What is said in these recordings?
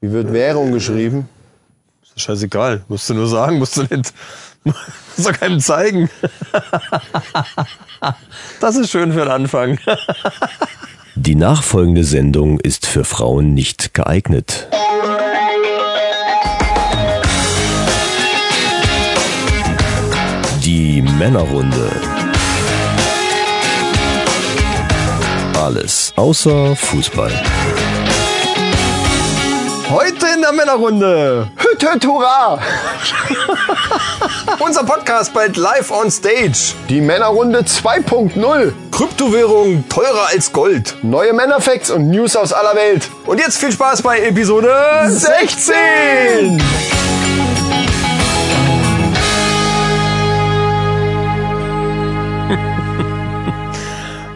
Wie wird Währung geschrieben? Ist scheißegal. Musst du nur sagen, musst du nicht. Musst du keinem zeigen. Das ist schön für den Anfang. Die nachfolgende Sendung ist für Frauen nicht geeignet. Die Männerrunde. Alles außer Fußball. Männerrunde. Hüt, hüt, hurra! Unser Podcast bald live on stage. Die Männerrunde 2.0. Kryptowährung teurer als Gold. Neue Männerfacts und News aus aller Welt. Und jetzt viel Spaß bei Episode 16.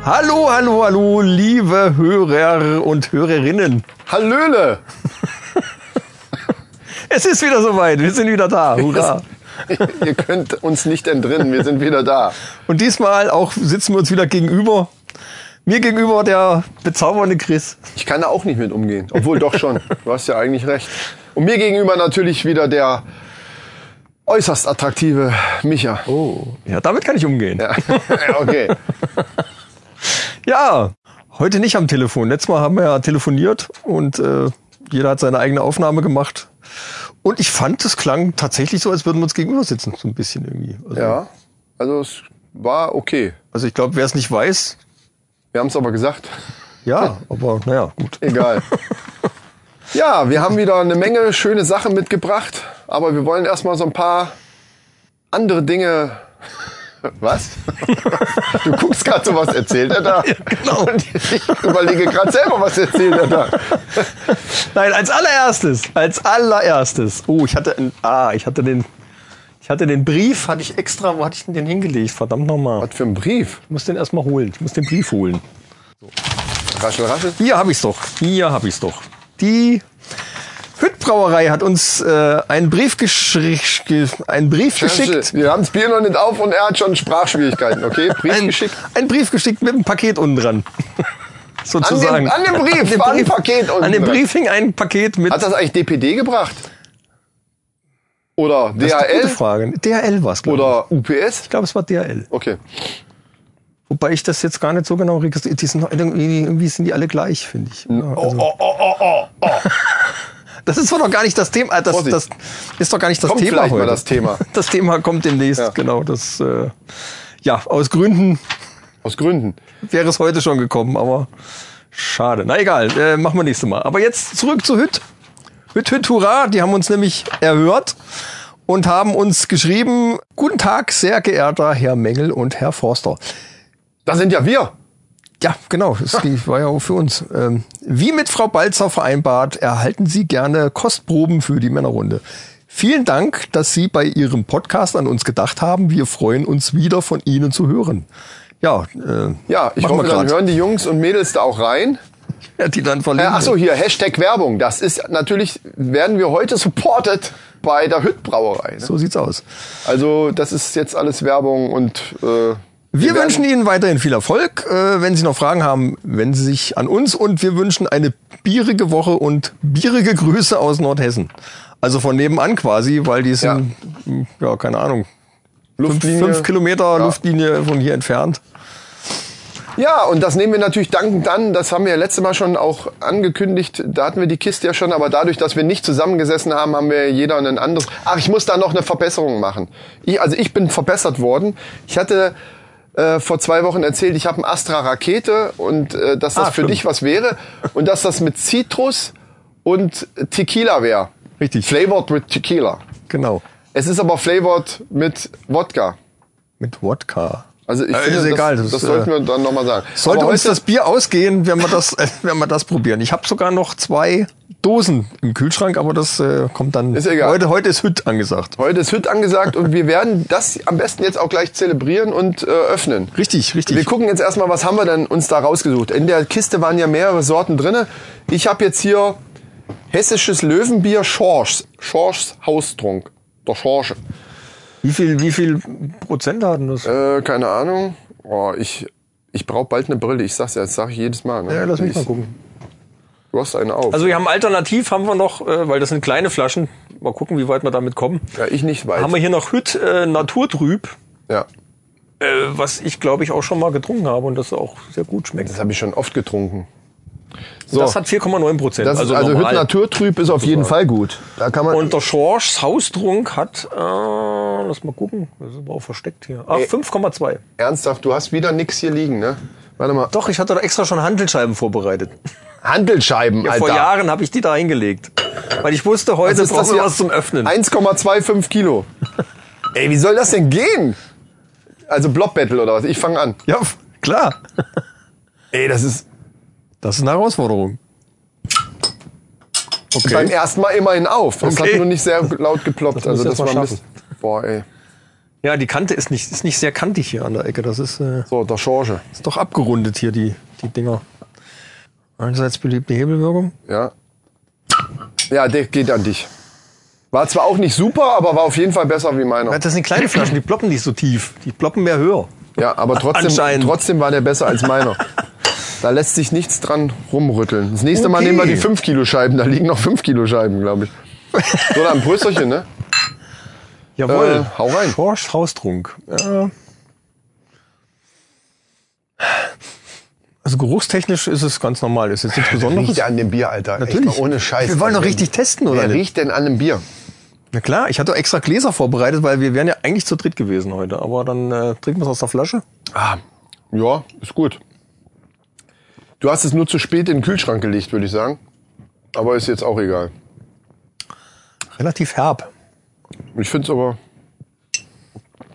Hallo, hallo, hallo, liebe Hörer und Hörerinnen. Hallöle! Es ist wieder soweit, wir sind wieder da. Hurra. Ihr könnt uns nicht entrinnen, wir sind wieder da. Und diesmal auch sitzen wir uns wieder gegenüber. Mir gegenüber der bezaubernde Chris. Ich kann da auch nicht mit umgehen. Obwohl doch schon. Du hast ja eigentlich recht. Und mir gegenüber natürlich wieder der äußerst attraktive Micha. Oh, ja, damit kann ich umgehen. Ja, okay. Ja, heute nicht am Telefon. Letztes Mal haben wir ja telefoniert und äh, jeder hat seine eigene Aufnahme gemacht. Und ich fand, es klang tatsächlich so, als würden wir uns gegenüber sitzen, so ein bisschen irgendwie. Also, Ja, also es war okay. also ich glaube, wer es nicht weiß, Wir haben es aber gesagt. ja, aber naja, gut. Egal. Ja, wir haben wieder eine Menge schöne Sachen mitgebracht, aber wir wollen erstmal so ein paar andere Dinge. Was? Du guckst gerade so, was erzählt er da? Ja, genau. Und ich überlege gerade selber, was erzählt er da. Nein, als allererstes, als allererstes. Oh, ich hatte, ein, ah, ich hatte den, ich hatte den Brief, hatte ich extra, wo hatte ich denn den hingelegt? Verdammt nochmal. Was für ein Brief? Ich muss den erstmal holen. Ich muss den Brief holen. Raschel, raschel. Hier habe ich's doch. Hier habe ich's doch. Die Hüttbrauerei hat uns äh, einen Brief einen Brief geschickt. Wir haben das Bier noch nicht auf und er hat schon Sprachschwierigkeiten, okay? Brief Ein, geschickt. ein Brief geschickt mit einem Paket unten dran. An Sozusagen. dem, an dem Brief war ein Paket unten An dem dran. Brief hing ein Paket mit. Hat das eigentlich DPD gebracht? Oder Das ist eine gute DHL? Frage. DHL war es, glaube ich. Oder UPS? Ich glaube, es war DHL. Okay. Wobei ich das jetzt gar nicht so genau registriert. Die sind irgendwie, irgendwie sind die alle gleich, finde ich. Ja, also, Oh, oh, oh, oh, oh. das ist doch gar nicht das Thema. Das, das ist doch gar nicht das Kommt Thema vielleicht mal heute. das Thema. Das Thema kommt demnächst. Ja. Genau. Das äh, ja aus Gründen Aus Gründen. wäre es heute schon gekommen, aber schade. Na egal, äh, machen wir nächstes Mal. Aber jetzt zurück zu Hütt. Hütt, Hütt, hurra. Die haben uns nämlich erhört und haben uns geschrieben, guten Tag, sehr geehrter Herr Mengel und Herr Forster. Das sind ja wir. Ja, genau, das die war ja auch für uns. Ähm, wie mit Frau Balzer vereinbart, erhalten Sie gerne Kostproben für die Männerrunde. Vielen Dank, dass Sie bei Ihrem Podcast an uns gedacht haben. Wir freuen uns wieder von Ihnen zu hören. Ja, äh, Ja, ich hoffe, dann hören die Jungs und Mädels da auch rein. Ja, die dann Äh, verlinken. ach so, hier, Hashtag Werbung. Das ist natürlich, werden wir heute supported bei der Hüttbrauerei. Ne? So sieht's aus. Also, das ist jetzt alles Werbung und äh, Wir werden- wünschen Ihnen weiterhin viel Erfolg. Äh, wenn Sie noch Fragen haben, wenden Sie sich an uns und wir wünschen eine bierige Woche und bierige Grüße aus Nordhessen. Also von nebenan quasi, weil die sind, ja, keine Ahnung, Luftlinie. fünf Kilometer Luftlinie von hier entfernt. Ja, und das nehmen wir natürlich dankend an. Das haben wir ja letztes Mal schon auch angekündigt. Da hatten wir die Kiste ja schon, aber dadurch, dass wir nicht zusammengesessen haben, haben wir jeder ein anderes. Ach, ich muss da noch eine Verbesserung machen. Ich, also ich bin verbessert worden. Ich hatte äh, vor zwei Wochen erzählt, ich habe ein Astra Rakete und äh, dass das Ah, für stimmt. dich was wäre und dass das mit Citrus und Tequila wäre. Richtig. Flavored with Tequila. Genau. Es ist aber flavored mit Wodka. Mit Wodka. Also ich Äh, finde, ist das, egal, das, das, sollten äh, wir dann nochmal sagen. Sollte uns das Bier ausgehen, werden wir das, äh, werden wir das probieren. Ich habe sogar noch zwei Dosen im Kühlschrank, aber das äh, kommt dann. Ist egal. Heute, heute ist Hütt angesagt. Heute ist Hütt angesagt und wir werden das am besten jetzt auch gleich zelebrieren und äh, öffnen. Richtig, richtig. Wir gucken jetzt erstmal, was haben wir denn uns da rausgesucht. In der Kiste waren ja mehrere Sorten drinne. Ich habe jetzt hier hessisches Löwenbier Schorsch. Schorschs Haustrunk. Der Schorsche. Wie viel, wie viel Prozent hatten das? Äh, keine Ahnung. Oh, ich ich brauche bald eine Brille. Ich sag's ja, das sage ich jedes Mal. Ne? ja, lass mich ich, mal gucken. Du hast eine auf. Also wir haben alternativ, haben wir noch, äh, weil das sind kleine Flaschen, mal gucken, wie weit wir damit kommen, ja, ich nicht weit. haben wir hier noch Hüt äh, Naturtrüb, ja, äh, was ich glaube ich auch schon mal getrunken habe und das auch sehr gut schmeckt. das habe ich schon oft getrunken. So, Das hat 4,9 Prozent. das also ist, also normal. Hütt Naturtrüb ist auf jeden Fall gut. Da kann man. Und der Schorschs Haustrunk hat, äh, lass mal gucken, das ist aber auch versteckt hier. Ach, 5,2. ernsthaft, du hast wieder nix hier liegen, ne? Warte mal. Doch, ich hatte da extra schon Handelscheiben vorbereitet. Handelsscheiben, Ja, Alter. vor Jahren habe ich die da hingelegt. Weil ich wusste, heute brauchen wir was zum Öffnen. 1,25 Kilo. Ey, wie soll das denn gehen? Also Blob Battle oder was? Ich fange an. Ja, klar. Ey, das ist Das ist eine Herausforderung. beim ersten Mal immerhin auf. Das Okay. hat nur nicht sehr laut geploppt. Das also das war Mist. Boah, ey. Ja, die Kante ist nicht, ist nicht sehr kantig hier an der Ecke. Das ist, äh, So, der Schorge. ist doch abgerundet hier, die, die Dinger. Einerseits beliebte Hebelwirkung. Ja. Ja, der geht an dich. War zwar auch nicht super, aber war auf jeden Fall besser wie meiner. Das sind kleine Flaschen, die ploppen nicht so tief. Die ploppen mehr höher. Ja, aber trotzdem, trotzdem war der besser als meiner. Da lässt sich nichts dran rumrütteln. Das nächste Mal Okay. nehmen wir die 5 Kilo Scheiben. Da liegen noch 5 Kilo Scheiben, glaube ich. So, dann Prösterchen, ne? Jawohl. Äh, hau rein. Schorsch Haustrunk. Ja. Also geruchstechnisch ist es ganz normal. Ist jetzt nichts Besonderes. Riecht an dem Bier, Alter. Natürlich. Mal ohne Scheiß. Wir wollen doch Also, richtig testen, oder Wer nicht? riecht denn an dem Bier? Na klar, ich hatte extra Gläser vorbereitet, weil wir wären ja eigentlich zu dritt gewesen heute. Aber dann äh, trinken wir es aus der Flasche. Ah, ja, ist gut. Du hast es nur zu spät in den Kühlschrank gelegt, würde ich sagen. Aber ist jetzt auch egal. Relativ herb. Ich finde es aber.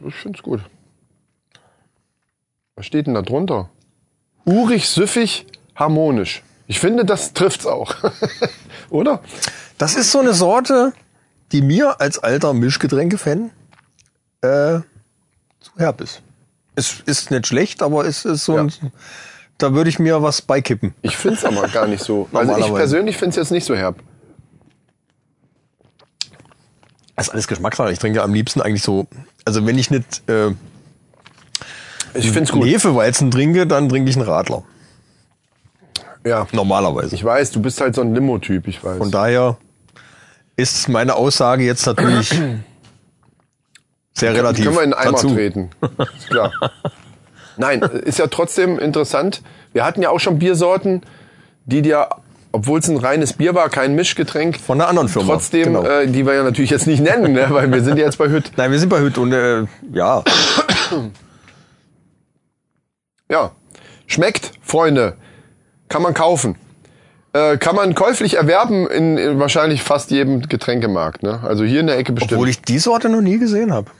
Ich finde es gut. Was steht denn da drunter? Urig, süffig, harmonisch. Ich finde, das trifft's auch. Oder? Das ist so eine Sorte, die mir als alter Mischgetränke-Fan äh, zu herb ist. Es ist nicht schlecht, aber es ist so ein, da würde ich mir was beikippen. Ich finde es aber gar nicht so. Also ich persönlich finde es jetzt nicht so herb. Das ist alles Geschmackssache. Ich trinke am liebsten eigentlich so, also wenn ich nicht äh, Ich finde es gut. Hefeweizen trinke, dann trinke ich einen Radler. Ja. Normalerweise. Ich weiß, du bist halt so ein Limo-Typ, ich weiß. Von daher ist meine Aussage jetzt natürlich sehr relativ. Können wir in den Eimer dazu. treten. Ist klar. Nein, ist ja trotzdem interessant. Wir hatten ja auch schon Biersorten, die dir, obwohl es ein reines Bier war, kein Mischgetränk, Von einer anderen Firma. trotzdem, Genau. äh, die wir ja natürlich jetzt nicht nennen, ne, weil wir sind ja jetzt bei Hütt. Nein, wir sind bei Hüt und äh, ja, Ja, schmeckt, Freunde, kann man kaufen. Äh, kann man käuflich erwerben in, in wahrscheinlich fast jedem Getränkemarkt. Ne? Also hier in der Ecke bestimmt. obwohl ich die Sorte noch nie gesehen habe.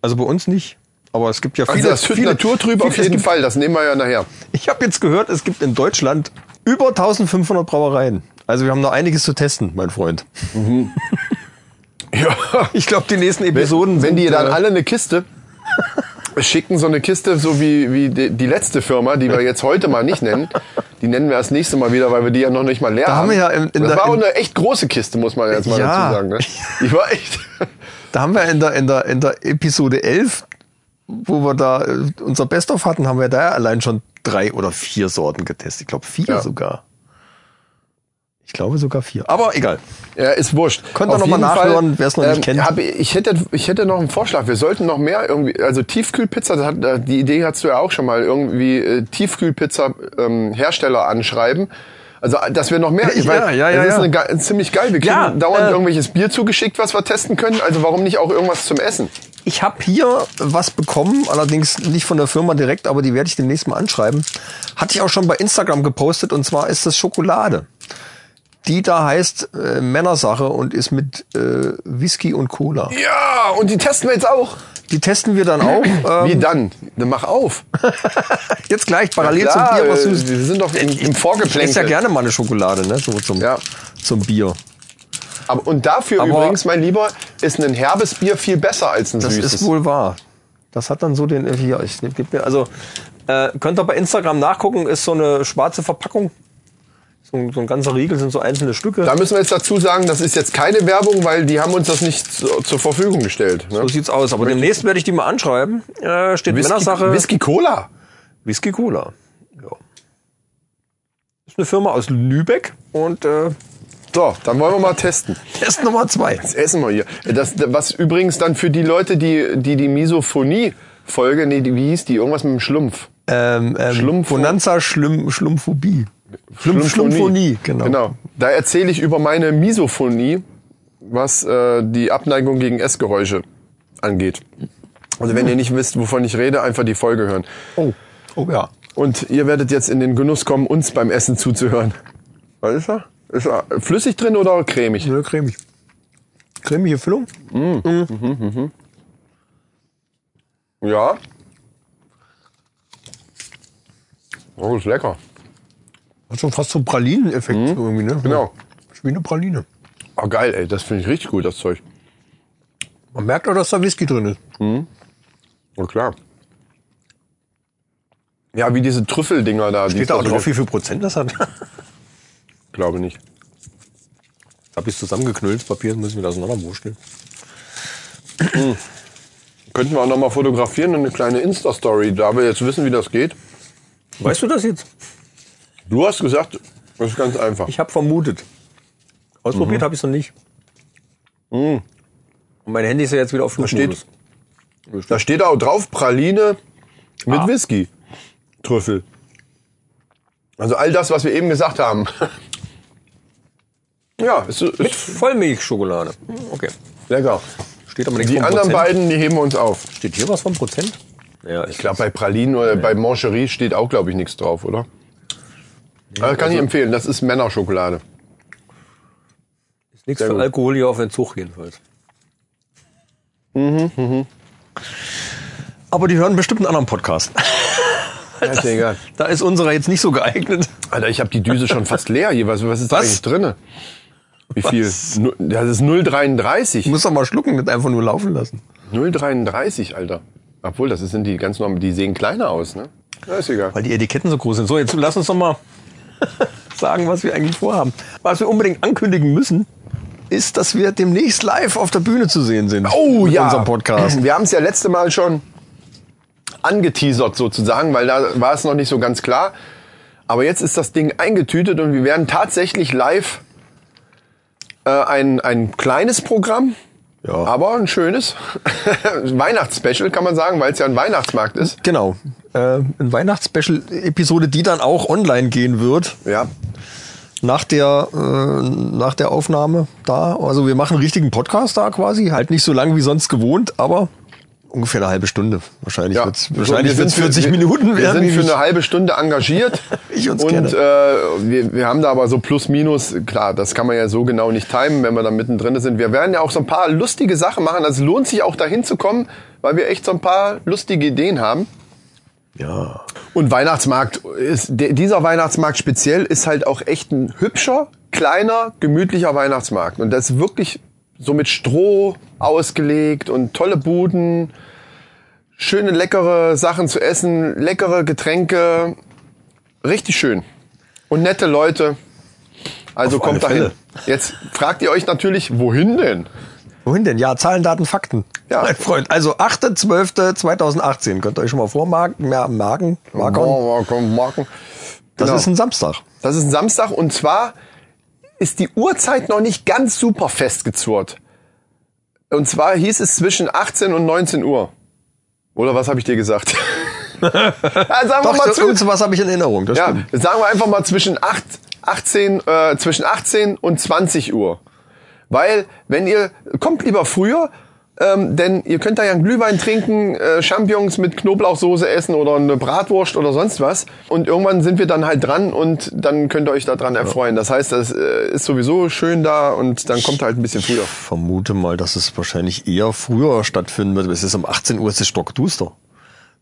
Also bei uns nicht. Aber es gibt ja viele. also das viele Naturtrüb auf jeden gibt, Fall, das nehmen wir ja nachher. Ich habe jetzt gehört, es gibt in Deutschland über 1500 Brauereien. Also wir haben noch einiges zu testen, mein Freund. Ja. Ich glaube, die nächsten Episoden Wenn sind, die dann äh, alle eine Kiste schicken, so eine Kiste, so wie, wie die, letzte Firma, die wir jetzt heute mal nicht nennen, die nennen wir das nächste Mal wieder, weil wir die ja noch nicht mal leer Da haben haben. wir ja in- in das der- war auch in- eine echt große Kiste, muss man jetzt mal Ja. dazu sagen. Ne? Die war echt. Da haben wir in der, in der, in der Episode 11, wo wir da äh, unser Best-of hatten, haben wir da allein schon drei oder vier Sorten getestet. Ich glaube vier Ja. sogar. Ich glaube sogar vier. Aber egal. Ja, ist wurscht. Könnt ihr Auf noch mal jeden nachhören, Fall, wer's noch nicht kennt. Hab, ich, ich hätte, ich hätte noch einen Vorschlag. Wir sollten noch mehr irgendwie, also Tiefkühlpizza, das hat, äh, die Idee hast du ja auch schon mal, irgendwie äh, Tiefkühlpizza ähm, Hersteller anschreiben. Also, dass wir noch mehr, Ja, weil ja, ja, das ist ja. eine, ziemlich geil. Wir kriegen Ja, dauernd äh, irgendwelches Bier zugeschickt, was wir testen können. Also warum nicht auch irgendwas zum Essen? Ich habe hier was bekommen, allerdings nicht von der Firma direkt, aber die werde ich demnächst mal anschreiben. Hatte ich auch schon bei Instagram gepostet und zwar ist das Schokolade. Die da heißt äh, Männersache und ist mit äh, Whisky und Cola. Ja, und die testen wir jetzt auch. Die testen wir dann auch. Wie Ähm, dann? Dann mach auf. jetzt gleich parallel Klar, zum Bier. Was du, wir sind doch im, im ich esse Vorgeplänkel. ja gerne mal eine Schokolade, ne? So zum, Ja. zum Bier. Aber, und dafür Aber- übrigens, mein Lieber, ist ein herbes Bier viel besser als ein Das süßes. ist wohl wahr. Das hat dann so den hier. Ich gib mir also äh, könnt ihr bei Instagram nachgucken. Ist so eine schwarze Verpackung. So, ein- so ein ganzer Riegel sind so einzelne Stücke. Da müssen wir jetzt dazu sagen, das ist jetzt keine Werbung, weil die haben uns das nicht zu, zur Verfügung gestellt. Ne? So sieht's aus. Aber demnächst werde ich die mal anschreiben. Äh, steht Männersache. Whisky Cola. Whisky Cola. Ja. ist eine Firma aus Lübeck und äh, So, dann wollen wir mal testen. Test Nummer zwei. Das essen wir hier. Das, was übrigens dann für die Leute, die die, die Misophonie-Folge, nee, die, wie hieß die? Irgendwas mit dem Schlumpf. Ähm, ähm, Schlumpf- Bonanza Schlumm, Schlumpphobie. Schlumphonie. Schlumphonie, genau. Genau. Da erzähle ich über meine Misophonie, was äh, die Abneigung gegen Essgeräusche angeht. Also wenn ihr nicht wisst, wovon ich rede, einfach die Folge hören. Oh. Oh ja. Und ihr werdet jetzt in den Genuss kommen, uns beim Essen zuzuhören. Was ist da? Ist flüssig drin oder cremig? Nö, cremig. Cremige Füllung? Ja. Oh, ist lecker. Hat schon fast so einen Pralineneffekt irgendwie, ne? Genau. Ist wie eine Praline. Oh, geil, ey. Das finde ich richtig gut, das Zeug. Man merkt auch, dass da Whisky drin ist. Oh, klar. Ja, wie diese Trüffeldinger da. die Steht es da auch so drauf, wie viel Prozent das hat? Glaube nicht. Hab ich zusammengeknüllt, Papier müssen wir das auseinanderwursteln. Könnten wir auch noch mal fotografieren und eine kleine Insta-Story, da wir jetzt wissen, wie das geht. Weißt du das jetzt? Du hast gesagt, das ist ganz einfach. Ich habe vermutet. Ausprobiert habe ich es noch nicht. Und mein Handy ist ja jetzt wieder auf Flugmodus. Da steht auch drauf Praline mit Whisky. Trüffel. Also all das, was wir eben gesagt haben. ja, ist, Mit ist Vollmilchschokolade. Okay. lecker. Steht aber nichts Die anderen Prozent. beiden, die heben wir uns auf. Steht hier was vom Prozent? Ja, Ich glaube, bei Pralinen oder bei Mancherie steht auch, glaube ich, nichts drauf, oder? Aber kann ich empfehlen, das ist Männerschokolade. ist nichts sehr für gut. Alkohol hier auf Entzug jedenfalls. Aber die hören bestimmt einen anderen Podcast. Ja, ist ja egal. Da ist unserer jetzt nicht so geeignet. Alter, ich habe die Düse schon fast leer hier. Was, was ist da Was? eigentlich drinne? Wie viel? Was? Das ist 0,33. Du musst doch mal schlucken, nicht einfach nur laufen lassen. 0,33, Alter. Obwohl, das sind die ganz normal, die sehen kleiner aus, ne? Ja, ist egal. Weil die Etiketten so groß sind. So, jetzt lass uns doch mal sagen, was wir eigentlich vorhaben. Was wir unbedingt ankündigen müssen, ist, dass wir demnächst live auf der Bühne zu sehen sind. Oh mit ja. unserem Podcast. Wir haben es ja letzte Mal schon angeteasert sozusagen, weil da war es noch nicht so ganz klar. Aber jetzt ist das Ding eingetütet und wir werden tatsächlich live äh, ein, ein kleines Programm, Ja. aber ein schönes Weihnachtsspecial kann man sagen, weil es ja ein Weihnachtsmarkt ist. Genau. Äh, ein Weihnachtsspecial-Episode, die dann auch online gehen wird. Ja, Nach der, äh, nach der Aufnahme da. Also wir machen einen richtigen Podcast da quasi. Halt nicht so lang wie sonst gewohnt, aber ungefähr eine halbe Stunde. Wahrscheinlich Ja, wird's, so, wahrscheinlich wir wird's sind für- 40 wir, Minuten Wir werden. sind für eine halbe Stunde engagiert. Ich uns und äh, wir, wir haben da aber so plus minus, klar, das kann man ja so genau nicht timen, wenn wir da mittendrin sind. Wir werden ja auch so ein paar lustige Sachen machen. Also es lohnt sich auch dahin zu kommen, weil wir echt so ein paar lustige Ideen haben. ja. Und Weihnachtsmarkt ist, dieser Weihnachtsmarkt speziell ist halt auch echt ein hübscher, kleiner, gemütlicher Weihnachtsmarkt. Und das ist wirklich so mit Stroh ausgelegt und tolle Buden, schöne leckere Sachen zu essen, leckere Getränke, richtig schön. Und nette Leute. Also Auf kommt dahin. Fälle. Jetzt fragt ihr euch natürlich, wohin denn? Wohin denn? Ja, Zahlen, Daten, Fakten. Ja. Mein Freund. Also 8.12.2018. Könnt ihr euch schon mal vormarken, ja, marken, komm, Marken. Das Genau. ist ein Samstag. Das ist ein Samstag und zwar ist die Uhrzeit noch nicht ganz super festgezurrt. Und zwar hieß es zwischen 18 und 19 Uhr. Oder was habe ich dir gesagt? ja, sagen wir Doch, mal so, zu, sowas habe ich in Erinnerung. Das ja, stimmt. sagen wir einfach mal zwischen 8, 18, äh, zwischen 18 und 20 Uhr. Weil, wenn ihr, kommt lieber früher, ähm, denn ihr könnt da ja einen Glühwein trinken, äh, Champignons mit Knoblauchsoße essen oder eine Bratwurst oder sonst was. Und irgendwann sind wir dann halt dran und dann könnt ihr euch daran erfreuen. Das heißt, das äh, ist sowieso schön da und dann kommt halt ein bisschen früher. vermute mal, dass es wahrscheinlich eher früher stattfinden wird. Es ist um 18 Uhr, es ist stockduster.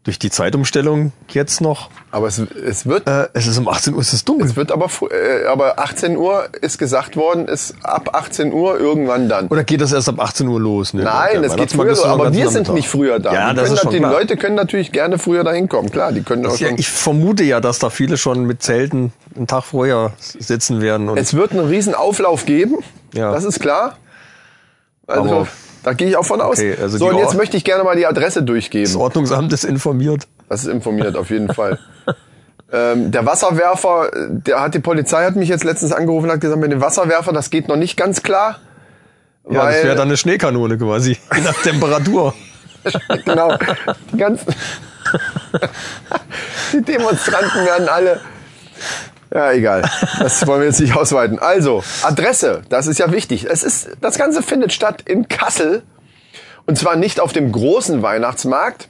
Durch die Zeitumstellung jetzt noch. Aber es, es wird Äh, es ist um 18 Uhr, es ist dunkel. Es wird aber, äh, aber 18 Uhr ist gesagt worden, ist ab 18 Uhr irgendwann dann. Oder geht das erst ab 18 Uhr los? Ne? Nein, es geht früher so, aber wir sind nicht früher da. Ja, die, das ist schon die klar. Leute können natürlich gerne früher dahin kommen. Klar, die können auch Ja, ich vermute ja, dass da viele schon mit Zelten einen Tag vorher sitzen werden. Und Es wird einen riesen Auflauf geben. Ja. Das ist klar. Also, Aber- da gehe ich auch von aus. Okay, also so, und jetzt Or- möchte ich gerne mal die Adresse das durchgeben. Ordnungsamt ist informiert. Das ist informiert auf jeden Fall. Ähm, der Wasserwerfer, der hat die Polizei hat mich jetzt letztens angerufen und hat gesagt, mit dem Wasserwerfer, das geht noch nicht ganz klar. Ja, das weil- wäre dann eine Schneekanone quasi. Je nach Temperatur. genau. Die ganzen die Demonstranten werden alle. Ja, egal. Das wollen wir jetzt nicht ausweiten. Also, Adresse, das ist ja wichtig. Es ist, das Ganze findet statt in Kassel. Und zwar nicht auf dem großen Weihnachtsmarkt,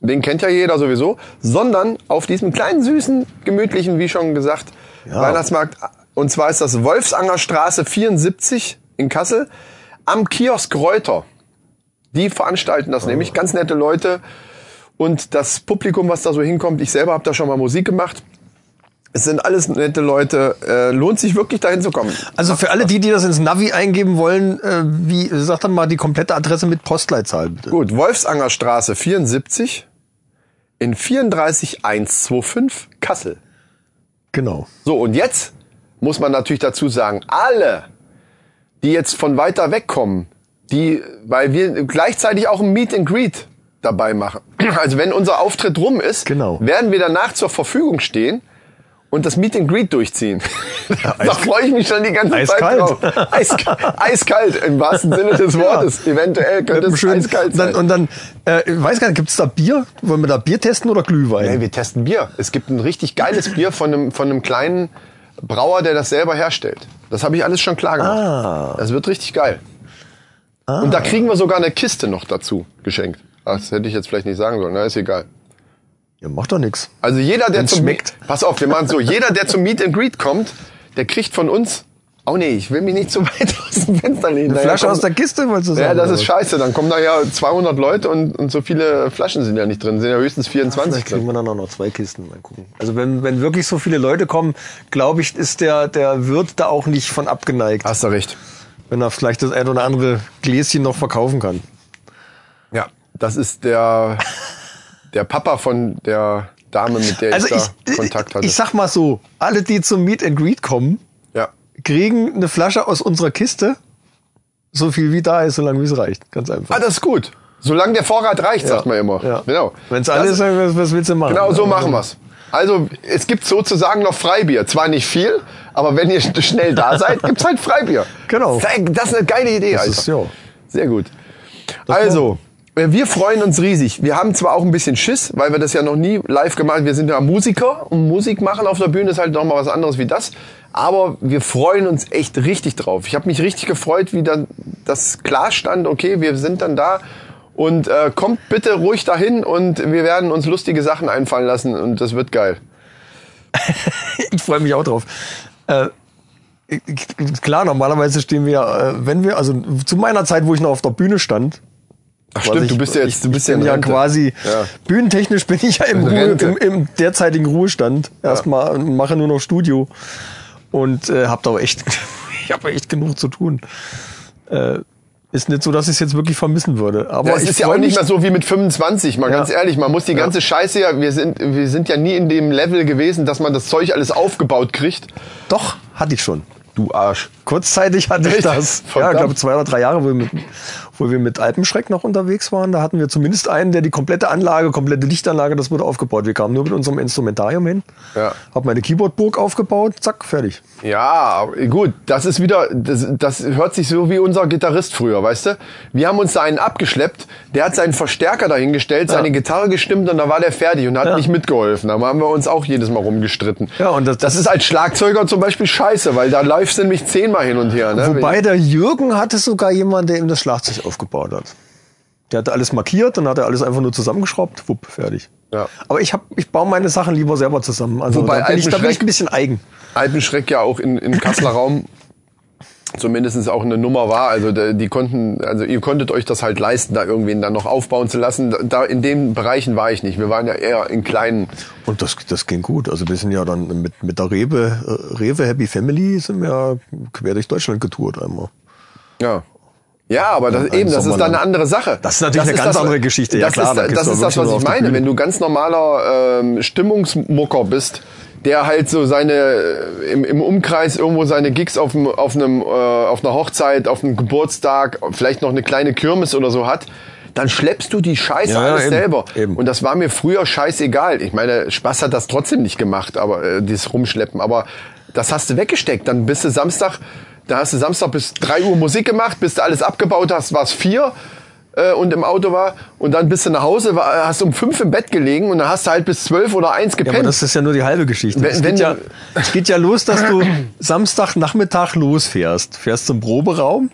den kennt ja jeder sowieso, sondern auf diesem kleinen, süßen, gemütlichen, wie schon gesagt, Weihnachtsmarkt. Und zwar ist das Wolfsanger Straße 74 in Kassel am Kiosk Reuter. Die veranstalten das nämlich, ganz nette Leute. Und das Publikum, was da so hinkommt, ich selber habe da schon mal Musik gemacht. Es sind alles nette Leute. Äh, lohnt sich wirklich dahin zu kommen. Also für alle die, die das ins Navi eingeben wollen, äh, wie sag dann mal die komplette Adresse mit Postleitzahl bitte. Gut, Wolfsanger Straße 74 in 34125 Kassel. Genau. So, und jetzt muss man natürlich dazu sagen, alle, die jetzt von weiter weg kommen, die, weil wir gleichzeitig auch ein Meet and Greet dabei machen. Also wenn unser Auftritt rum ist, Genau. werden wir danach zur Verfügung stehen und das Meet and Greet durchziehen. da freue ich mich schon die ganze Eiskalt. Zeit drauf. Eis, eiskalt, im wahrsten Sinne des Wortes. Eventuell könnte es eiskalt sein. Dann, und dann, äh, ich weiß gar nicht, gibt's da Bier? Wollen wir da Bier testen oder Glühwein? Hey, wir testen Bier. Es gibt ein richtig geiles Bier von einem, von einem kleinen Brauer, der das selber herstellt. Das habe ich alles schon klar gemacht. Ah. Das wird richtig geil. Und da kriegen wir sogar eine Kiste noch dazu geschenkt. Ach, Das hätte ich jetzt vielleicht nicht sagen sollen. Na, ist egal. Ja, macht doch nix. Also jeder, der Wenn's zum schmeckt. Pass auf, wir machen so. Jeder, der zum Meet and Greet kommt, der kriegt von uns. Oh nee, ich will mich nicht zu weit aus dem Fenster lehnen. Eine Flasche aus der Kiste, wolltest du sagen? Ja, das ist scheiße. Dann kommen da ja 200 Leute und, und so viele Flaschen sind ja nicht drin. Sind ja höchstens 24 Vielleicht kriegen wir dann auch noch zwei Kisten. Mal gucken. Also wenn, wenn wirklich so viele Leute kommen, glaube ich, ist der, der Wirt da auch nicht von abgeneigt. Hast du recht. Wenn er vielleicht das ein oder andere Gläschen noch verkaufen kann. Ja, das ist der, der Papa von der Dame, mit der Also ich da ich, Kontakt hatte. ich sag mal so, alle, die zum Meet and Greet kommen, ja. kriegen eine Flasche aus unserer Kiste. So viel wie da ist, solange wie es reicht. Ganz einfach. Ah, das ist gut. Solange der Vorrat reicht, sagt man immer. Ja. Genau. Wenn es Das- alles ist, was, was willst du machen? Genau so machen wir's. Also es gibt sozusagen noch Freibier. Zwar nicht viel, aber wenn ihr schnell da seid, gibt's halt Freibier. Genau. Das ist eine geile Idee, Das Alter. ist, ja. Sehr gut. Also, äh, wir freuen uns riesig. Wir haben zwar auch ein bisschen Schiss, weil wir das ja noch nie live gemacht haben. Wir sind ja Musiker und Musik machen auf der Bühne ist halt nochmal was anderes wie das. Aber wir freuen uns echt richtig drauf. Ich habe mich richtig gefreut, wie dann das klar stand, okay, wir sind dann da. Und äh, kommt bitte ruhig dahin und wir werden uns lustige Sachen einfallen lassen und das wird geil. Ich freue mich auch drauf. Äh, klar, normalerweise stehen wir, äh, wenn wir, also zu meiner Zeit, wo ich noch auf der Bühne stand. Ach stimmt, du bist ja jetzt, du bist ja, ja quasi Ja. bühnentechnisch bin ich ja im, In Ruhe, im, im derzeitigen Ruhestand erstmal und mache nur noch Studio und äh, habe da auch echt, ich habe echt genug zu tun. Äh, ist nicht so, dass ich es jetzt wirklich vermissen würde. Aber Ja, es ist ja auch nicht mehr so wie mit 25, mal Ja. ganz ehrlich. Man muss die ganze Scheiße ja, wir sind, wir sind ja nie in dem Level gewesen, dass man das Zeug alles aufgebaut kriegt. Doch, hatte ich schon. Du Arsch. Kurzzeitig hatte ich das. Ja, Verdammt. ich glaube zwei oder drei Jahre, wo wir, mit, wo wir mit Alpenschreck noch unterwegs waren. Da hatten wir zumindest einen, der die komplette Anlage, komplette Lichtanlage, das wurde aufgebaut. Wir kamen nur mit unserem Instrumentarium hin. Ja. Hab meine Keyboardburg aufgebaut, zack, fertig. Ja, gut, das ist wieder, das, das hört sich so wie unser Gitarrist früher, weißt du? Wir haben uns da einen abgeschleppt, der hat seinen Verstärker dahingestellt, seine Gitarre gestimmt und da war der fertig und hat Ja. nicht mitgeholfen. Da haben wir uns auch jedes Mal rumgestritten. Ja, und das- das ist als Schlagzeuger zum Beispiel scheiße, weil da läufst du nämlich zehnmal hin und her. Ne? Wobei der Jürgen hatte sogar jemanden, der ihm das Schlagzeug aufgebaut hat. Der hatte alles markiert, dann hat er alles einfach nur zusammengeschraubt, wupp, fertig. Ja. Aber ich hab, ich baue meine Sachen lieber selber zusammen. Also Wobei da, bin ich, da bin ich ein bisschen eigen. Alpenschreck ja auch in, in Kasseler Raum zumindest auch eine Nummer war. Also die konnten, also ihr konntet euch das halt leisten, da irgendwen dann noch aufbauen zu lassen. Da- Da in den Bereichen war ich nicht. Wir waren ja eher in kleinen. Und das, das ging gut. Also wir sind ja dann mit, mit der Rewe, äh, Rewe Happy Family sind wir ja quer durch Deutschland getourt einmal. Ja. Ja, aber das, eben, das ist dann eine andere Sache. Das ist natürlich eine ganz andere Geschichte. Ja, Das klar, da ist, gehst das, ist das, was ich meine. Wenn du ganz normaler ähm, Stimmungsmucker bist, der halt so seine äh, im, im Umkreis irgendwo seine Gigs auf, dem, auf, einem, äh, auf einer Hochzeit, auf einem Geburtstag, vielleicht noch eine kleine Kirmes oder so hat, dann schleppst du die Scheiße ja, alles eben, selber. eben. Und das war mir früher scheißegal. Ich meine, Spaß hat das trotzdem nicht gemacht, aber äh, dieses Rumschleppen. Aber das hast du weggesteckt. Dann bist du Samstag, da hast du Samstag bis 3 Uhr Musik gemacht, bis du alles abgebaut hast, war es 4 äh, und im Auto war. Und dann bist du nach Hause, war, hast um 5 im Bett gelegen und dann hast du halt bis 12 oder 1 Ja, aber gepennt. das ist ja nur die halbe Geschichte. Wenn- es, wenn geht ja, es geht ja los, dass du Samstagnachmittag losfährst. Fährst zum Proberaum.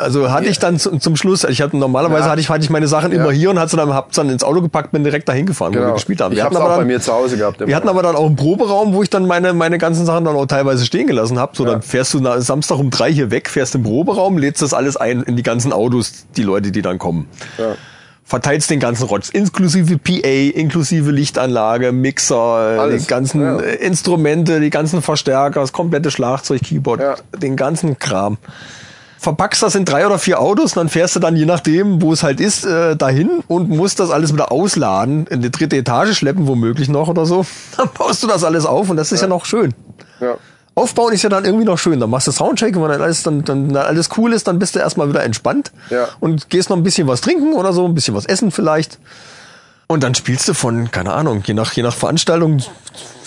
Also hatte ich dann zum, zum Schluss, ich hatte normalerweise Ja. hatte ich hatte ich meine Sachen immer hier und hatte dann hab's dann ins Auto gepackt, bin direkt dahin gefahren, wo wir gespielt haben. Genau. Ich Wir hab's hatten aber bei dann, mir zu Hause gehabt. wir hatten aber dann auch einen Proberaum, wo ich dann meine meine ganzen Sachen dann auch teilweise stehen gelassen habe. So dann fährst du na, Samstag um drei hier weg, fährst im Proberaum, lädst das alles ein in die ganzen Autos, die Leute, die dann kommen ja. verteilst den ganzen Rotz, inklusive PA, inklusive Lichtanlage, Mixer, Alles, die ganzen ja. Instrumente, die ganzen Verstärker, das komplette Schlagzeug, Keyboard, Ja. den ganzen Kram. Verpackst das in drei oder vier Autos, und dann fährst du dann je nachdem, wo es halt ist, äh, dahin und musst das alles wieder ausladen, in die dritte Etage schleppen, womöglich noch oder so. Dann baust du das alles auf und das ist ja, noch schön. Ja. Aufbauen ist ja dann irgendwie noch schön. Dann machst du Soundcheck und wenn dann alles, dann, dann dann alles cool ist, dann bist du erstmal wieder entspannt Ja. und gehst noch ein bisschen was trinken oder so, ein bisschen was essen vielleicht. Und dann spielst du von, keine Ahnung, je nach, je nach Veranstaltung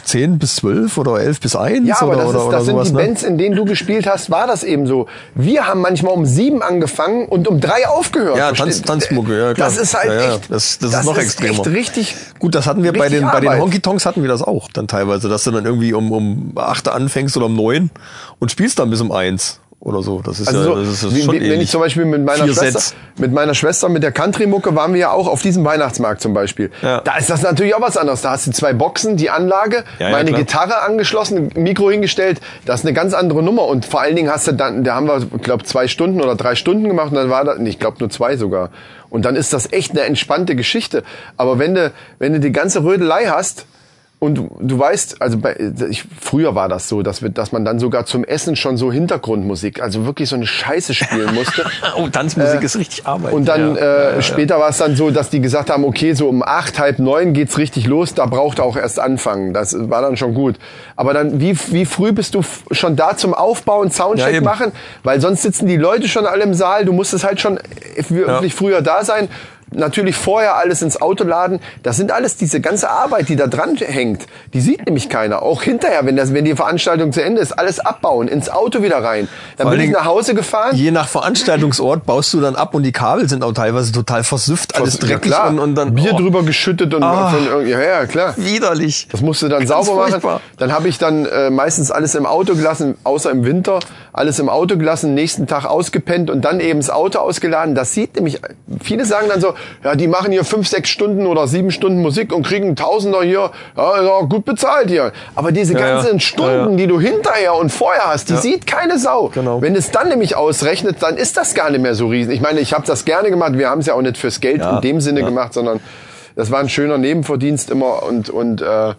10 bis 12 oder 11 bis 1 Ja, aber oder, das, oder, ist, oder das sind sowas. die ne? Bands, in denen du gespielt hast, war das eben so. Wir haben manchmal um sieben angefangen und um drei aufgehört. Ja, Tanz, Tanzmucke, ja klar. Das ist halt ja, ja. echt, Das, das, ist noch extremer. echt richtig. Gut, das hatten wir bei den, bei den. Honky Tonks hatten wir das auch dann teilweise, dass du dann irgendwie um, um 8 anfängst oder um 9 und spielst dann bis um 1 oder so. Das ist Also ja, so, das ist wie, schon wenn ähnlich. ich zum Beispiel mit meiner Vier Schwester, Sets. mit meiner Schwester, mit der Country-Mucke waren wir ja auch auf diesem Weihnachtsmarkt zum Beispiel. Ja. Da ist das natürlich auch was anderes. Da hast du zwei Boxen, die Anlage, Ja, ja, meine klar. Gitarre angeschlossen, Mikro hingestellt. Das ist eine ganz andere Nummer. Und vor allen Dingen hast du dann, da haben wir, ich glaube, zwei Stunden oder drei Stunden gemacht und dann war das, nee, ich glaube nur zwei sogar. Und dann ist das echt eine entspannte Geschichte. Aber wenn du, wenn du die ganze Rödelei hast, und du, du weißt, also bei, ich, früher war das so, dass, wir, dass man dann sogar zum Essen schon so Hintergrundmusik, also wirklich so eine Scheiße spielen musste. oh, Tanzmusik ist richtig Arbeit. Und dann ja. äh, später war es dann so, dass die gesagt haben, okay, so um acht, halb neun geht's richtig los, da braucht er auch erst anfangen. Das war dann schon gut. Aber dann, wie, wie früh bist du schon da zum Aufbau und Ja, Soundcheck eben. machen? Weil sonst sitzen die Leute schon alle im Saal, du musstest halt schon wirklich früher da sein. Natürlich vorher alles ins Auto laden. Das sind alles diese ganze Arbeit, die da dran hängt. Die sieht nämlich keiner. Auch hinterher, wenn, das, wenn die Veranstaltung zu Ende ist, alles abbauen, ins Auto wieder rein. Dann Vor bin ich nach Hause gefahren. Je nach Veranstaltungsort baust du dann ab und die Kabel sind auch teilweise total versüfft, alles Ja, dreckig und, und dann Bier oh, drüber geschüttet und Ah. irgend- ja, ja, klar. widerlich. Das musst du dann Ganz sauber machen. furchtbar. Dann habe ich dann äh, meistens alles im Auto gelassen, außer im Winter, alles im Auto gelassen, nächsten Tag ausgepennt und dann eben das Auto ausgeladen. Das sieht nämlich, viele sagen dann so, ja, die machen hier fünf, sechs Stunden oder sieben Stunden Musik und kriegen Tausender hier, ja, ja gut bezahlt hier. Aber diese Ja, ganzen Stunden, Ja, ja. die du hinterher und vorher hast, die sieht keine Sau. Genau. Wenn es dann nämlich ausrechnet, dann ist das gar nicht mehr so riesen. Ich meine, ich habe das gerne gemacht. Wir haben es ja auch nicht fürs Geld in dem Sinne gemacht, sondern das war ein schöner Nebenverdienst immer und und äh,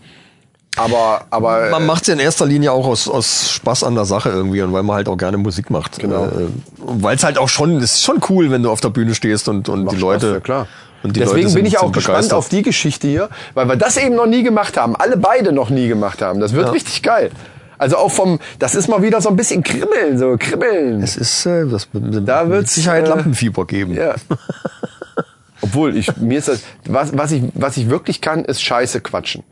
aber aber Man macht es ja in erster Linie auch aus, aus Spaß an der Sache irgendwie und weil man halt auch gerne Musik macht. Genau. Äh, weil es halt auch schon, es ist schon cool, wenn du auf der Bühne stehst und, und die Spaß, Leute. ja klar. Und die Deswegen Leute sind, bin ich auch gespannt begeistert. auf die Geschichte hier, weil wir das eben noch nie gemacht haben. Alle beide noch nie gemacht haben. Das wird Ja. richtig geil. Also auch vom, das ist mal wieder so ein bisschen kribbeln, so kribbeln. Es ist, äh, das wird Da mit wird's, Sicherheit äh, Lampenfieber geben. Ja. Obwohl, ich, mir ist das, was, was ich, was ich wirklich kann, ist Scheiße quatschen.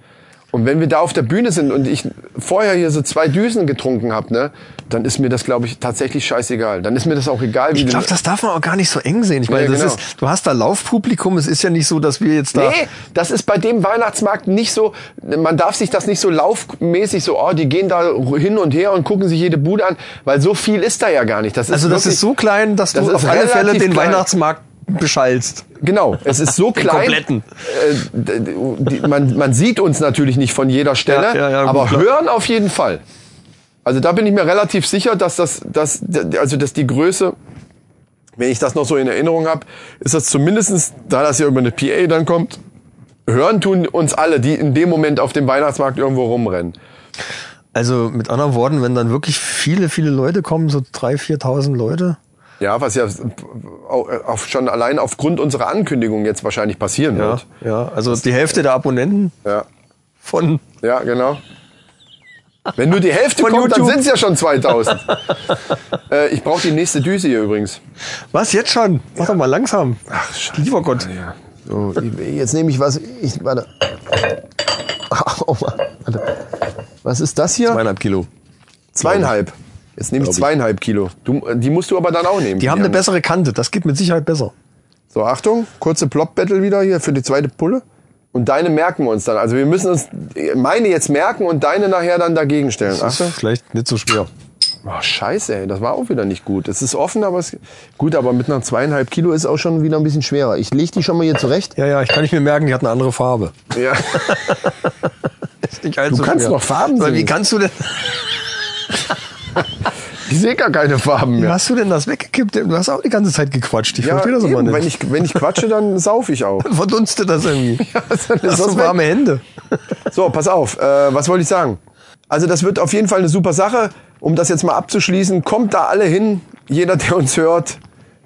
Und wenn wir da auf der Bühne sind und ich vorher hier so zwei Düsen getrunken habe, ne, dann ist mir das, glaube ich, tatsächlich scheißegal. Dann ist mir das auch egal, wie Ich glaube, das darf man auch gar nicht so eng sehen. Ich meine, Nee, das genau. ist, du hast da Laufpublikum. Es ist ja nicht so, dass wir jetzt da. Nee, das ist bei dem Weihnachtsmarkt nicht so, man darf sich das nicht so laufmäßig so, oh, die gehen da hin und her und gucken sich jede Bude an, weil so viel ist da ja gar nicht. Das ist Also das wirklich- ist so klein, dass das du auf alle Fälle den klein. Weihnachtsmarkt beschallst. Genau, es ist so klein. kompletten. Äh, man, man sieht uns natürlich nicht von jeder Stelle, Ja, ja, ja, aber gut, hören auf jeden Fall. Also da bin ich mir relativ sicher, dass das, dass, also dass die Größe, wenn ich das noch so in Erinnerung habe, ist das zumindestens, da das ja über eine PA dann kommt, hören tun uns alle, die in dem Moment auf dem Weihnachtsmarkt irgendwo rumrennen. Also mit anderen Worten, wenn dann wirklich viele, viele Leute kommen, so 3.000, 4.000 Leute. Ja, was ja auch, auch schon allein aufgrund unserer Ankündigung jetzt wahrscheinlich passieren Ja, wird. ja. Also die Hälfte der Abonnenten Ja, von ja, genau. Wenn nur die Hälfte Von kommt, dann YouTube. sind es ja schon 2000. äh, ich brauche die nächste Düse hier übrigens. Was, jetzt schon? Mach doch mal langsam. Ach, scheiße. Lieber Gott. Ja. So, jetzt nehme ich was. Ich, warte. Oh, warte. Was ist das hier? Zweieinhalb Kilo. Zweieinhalb. Jetzt nehme ich zweieinhalb Kilo. Du, die musst du aber dann auch nehmen. Die haben eine bessere Kante. Das geht mit Sicherheit besser. So, Achtung, kurze Plop-Battle wieder hier für die zweite Pulle. Und deine merken wir uns dann. Also wir müssen uns meine jetzt merken und deine nachher dann dagegen stellen. Ist ja vielleicht nicht so schwer. Oh, scheiße, ey, das war auch wieder nicht gut. Es ist offen, aber es, gut, aber mit einer zweieinhalb Kilo ist auch schon wieder ein bisschen schwerer. Ich leg die schon mal hier zurecht. Ja, ja, ich kann nicht mir merken, die hat eine andere Farbe. Ja. Ist Du kannst schwer. noch Farben sehen. Wie kannst du denn, Ich sehe gar keine Farben wie mehr. hast du denn das weggekippt? Du hast auch die ganze Zeit gequatscht. Ich Ja, verstehe das immer nicht. wenn ich, wenn ich quatsche, dann sauf ich auch. Verdunstet das irgendwie. das Hast ist du warme Hände? So, pass auf. Äh, was wollte ich sagen? Also das wird auf jeden Fall eine super Sache. Um das jetzt mal abzuschließen, kommt da alle hin. Jeder, der uns hört.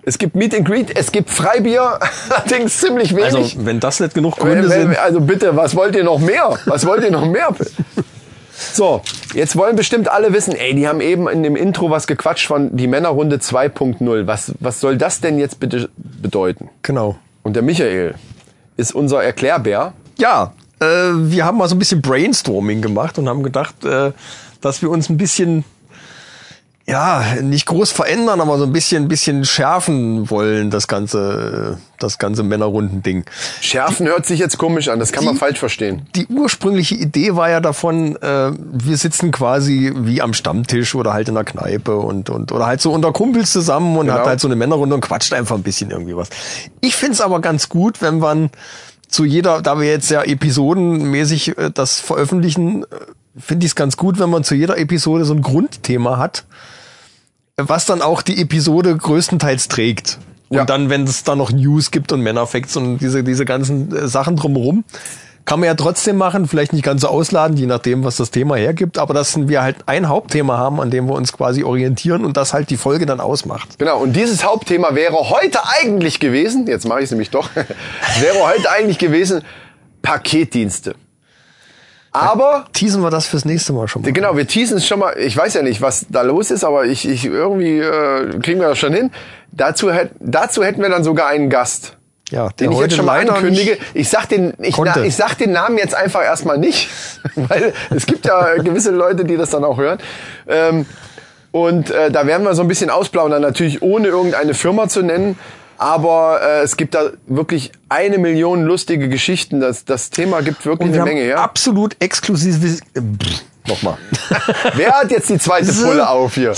Es gibt Meet and Greet, es gibt Freibier, allerdings ziemlich Also, wenig. wenn das nicht genug Wenn- Gründe wenn- sind. also bitte, was wollt ihr noch mehr? Was wollt ihr noch mehr? So, jetzt wollen bestimmt alle wissen, ey, die haben eben in dem Intro was gequatscht von die Männerrunde 2.0. Was, was soll das denn jetzt bitte bedeuten? Genau. Und der Michael ist unser Erklärbär. Ja, äh, wir haben mal so ein bisschen Brainstorming gemacht und haben gedacht, äh, dass wir uns ein bisschen, ja, nicht groß verändern, aber so ein bisschen, bisschen schärfen wollen, das ganze, das ganze Männerrunden-Ding. Schärfen hört sich jetzt komisch an, das kann man Die- falsch verstehen. Die ursprüngliche Idee war ja davon, äh, wir sitzen quasi wie am Stammtisch oder halt in der Kneipe und, und oder halt so unter Kumpels zusammen und Genau. hat halt so eine Männerrunde und quatscht einfach ein bisschen irgendwie was. Ich find's aber ganz gut, wenn man zu jeder, da wir jetzt ja episodenmäßig äh, das veröffentlichen, äh, finde ich es ganz gut, wenn man zu jeder Episode so ein Grundthema hat, was dann auch die Episode größtenteils trägt. Und Ja. dann, wenn es da noch News gibt und Männerfacts und diese, diese ganzen äh, Sachen drumherum, kann man ja trotzdem machen, vielleicht nicht ganz so ausladen, je nachdem, was das Thema hergibt, aber dass wir halt ein Hauptthema haben, an dem wir uns quasi orientieren und das halt die Folge dann ausmacht. Genau, und dieses Hauptthema wäre heute eigentlich gewesen, jetzt mache ich es nämlich doch, wäre heute eigentlich gewesen Paketdienste. Aber Teasen wir das fürs nächste Mal schon mal. Genau, wir teasen es schon mal. Ich weiß ja nicht, was da los ist, aber ich, ich irgendwie äh, kriegen wir das schon hin. Dazu, hätt, dazu hätten wir dann sogar einen Gast, Ja, den ich heute jetzt schon mal ankündige. Ich sag den, ich, na, ich sag den Namen jetzt einfach erstmal nicht, weil es gibt ja gewisse Leute, die das dann auch hören. Ähm, und äh, da werden wir so ein bisschen ausplaudern, natürlich ohne irgendeine Firma zu nennen. Aber äh, es gibt da wirklich eine Million lustige Geschichten. Das, das Thema gibt wirklich Und wir eine haben Menge her. absolut exklusives. Äh, pff, Nochmal. Wer hat jetzt die zweite Pulle auf hier?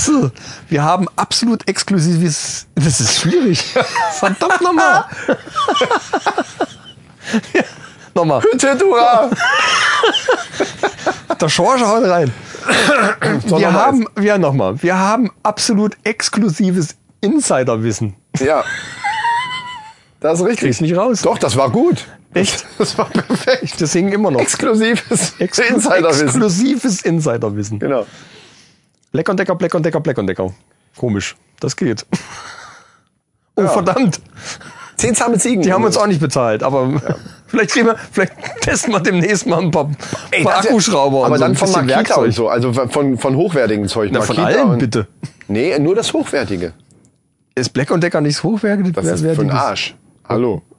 Wir haben absolut exklusives. Das ist schwierig. Verdammt nochmal. ja, nochmal. Hüttetura! Der Schorsch haut rein. So, wir haben, ja nochmal, wir haben absolut exklusives Insiderwissen. Ja. Das ist Krieg's richtig. nicht raus. Doch, das war gut. Echt? Das war perfekt. Das hingen immer noch. Exklusives Exklu- Insiderwissen. Exklusives Insiderwissen. Genau. Black und Decker, Black und Decker, Black und Decker. Komisch. Das geht. Oh, Ja. verdammt. Zehn zahme Ziegen. Die haben uns auch nicht bezahlt, aber vielleicht kriegen wir, vielleicht testen wir demnächst mal ein paar, Ey, paar Akkuschrauber Aber und so dann ein von Makita Werkzeug. und so. Also von, von hochwertigen Zeug. Na, von allem bitte. Nee, nur das Hochwertige. Ist Black und Decker nicht hochwertig? Das ist für den Arsch. Hallo.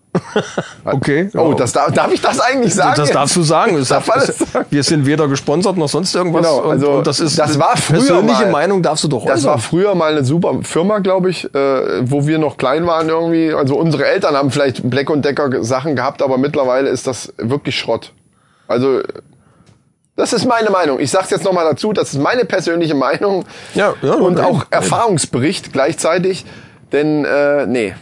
Okay. Oh, das darf, darf ich das eigentlich sagen? Das darfst du sagen. Darf das es- sagen? Wir sind weder gesponsert noch sonst irgendwas. Genau, und, also und das ist das war früher persönliche mal. Meinung darfst du doch Das war äußern. früher mal eine super Firma, glaube ich, äh, wo wir noch klein waren irgendwie. Also unsere Eltern haben vielleicht Black und Decker Sachen gehabt, aber mittlerweile ist das wirklich Schrott. Also das ist meine Meinung. Ich sag's jetzt noch mal dazu, das ist meine persönliche Meinung Ja, ja, und auch. Erfahrungsbericht gleichzeitig, denn äh, nee.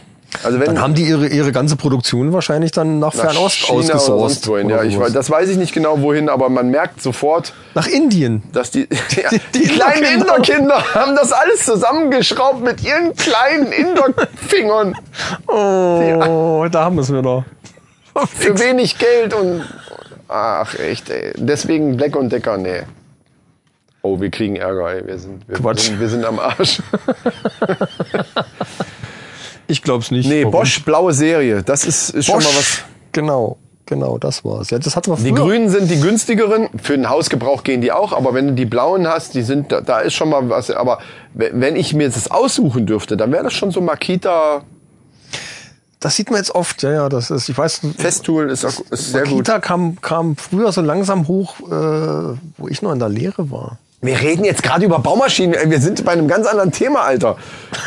Also wenn Dann haben die ihre, ihre ganze Produktion wahrscheinlich dann nach, nach Fernost China ausgesourced. oder ja, ich das weiß ich nicht genau wohin, aber man merkt sofort, Nach Indien. dass die, ja, Die- die, die kleinen Inderkinder. Inderkinder haben das alles zusammengeschraubt mit ihren kleinen Inderfingern Oh, da haben wir es wieder. für wenig Geld und ach echt, ey. Deswegen Black und Decker, nee. Oh, wir kriegen Ärger, ey. Wir sind, wir, Quatsch. Sind, wir sind am Arsch. Ich glaub's nicht. Nee, Warum? Bosch blaue Serie, das ist, ist schon mal was. Genau. Genau, das war's. Ja, das hatten wir Die früher. grünen sind die günstigeren. Für den Hausgebrauch gehen die auch. Aber wenn du die blauen hast, die sind, da, da ist schon mal was. Aber we- wenn ich mir jetzt das aussuchen dürfte, dann wäre das schon so Makita Das sieht man jetzt oft. Ja, ja, das ist, ich weiß, Festool ist, auch- ist sehr gut. Kita kam, kam früher so langsam hoch, äh, wo ich noch in der Lehre war. Wir reden jetzt gerade über Baumaschinen. Wir sind bei einem ganz anderen Thema, Alter.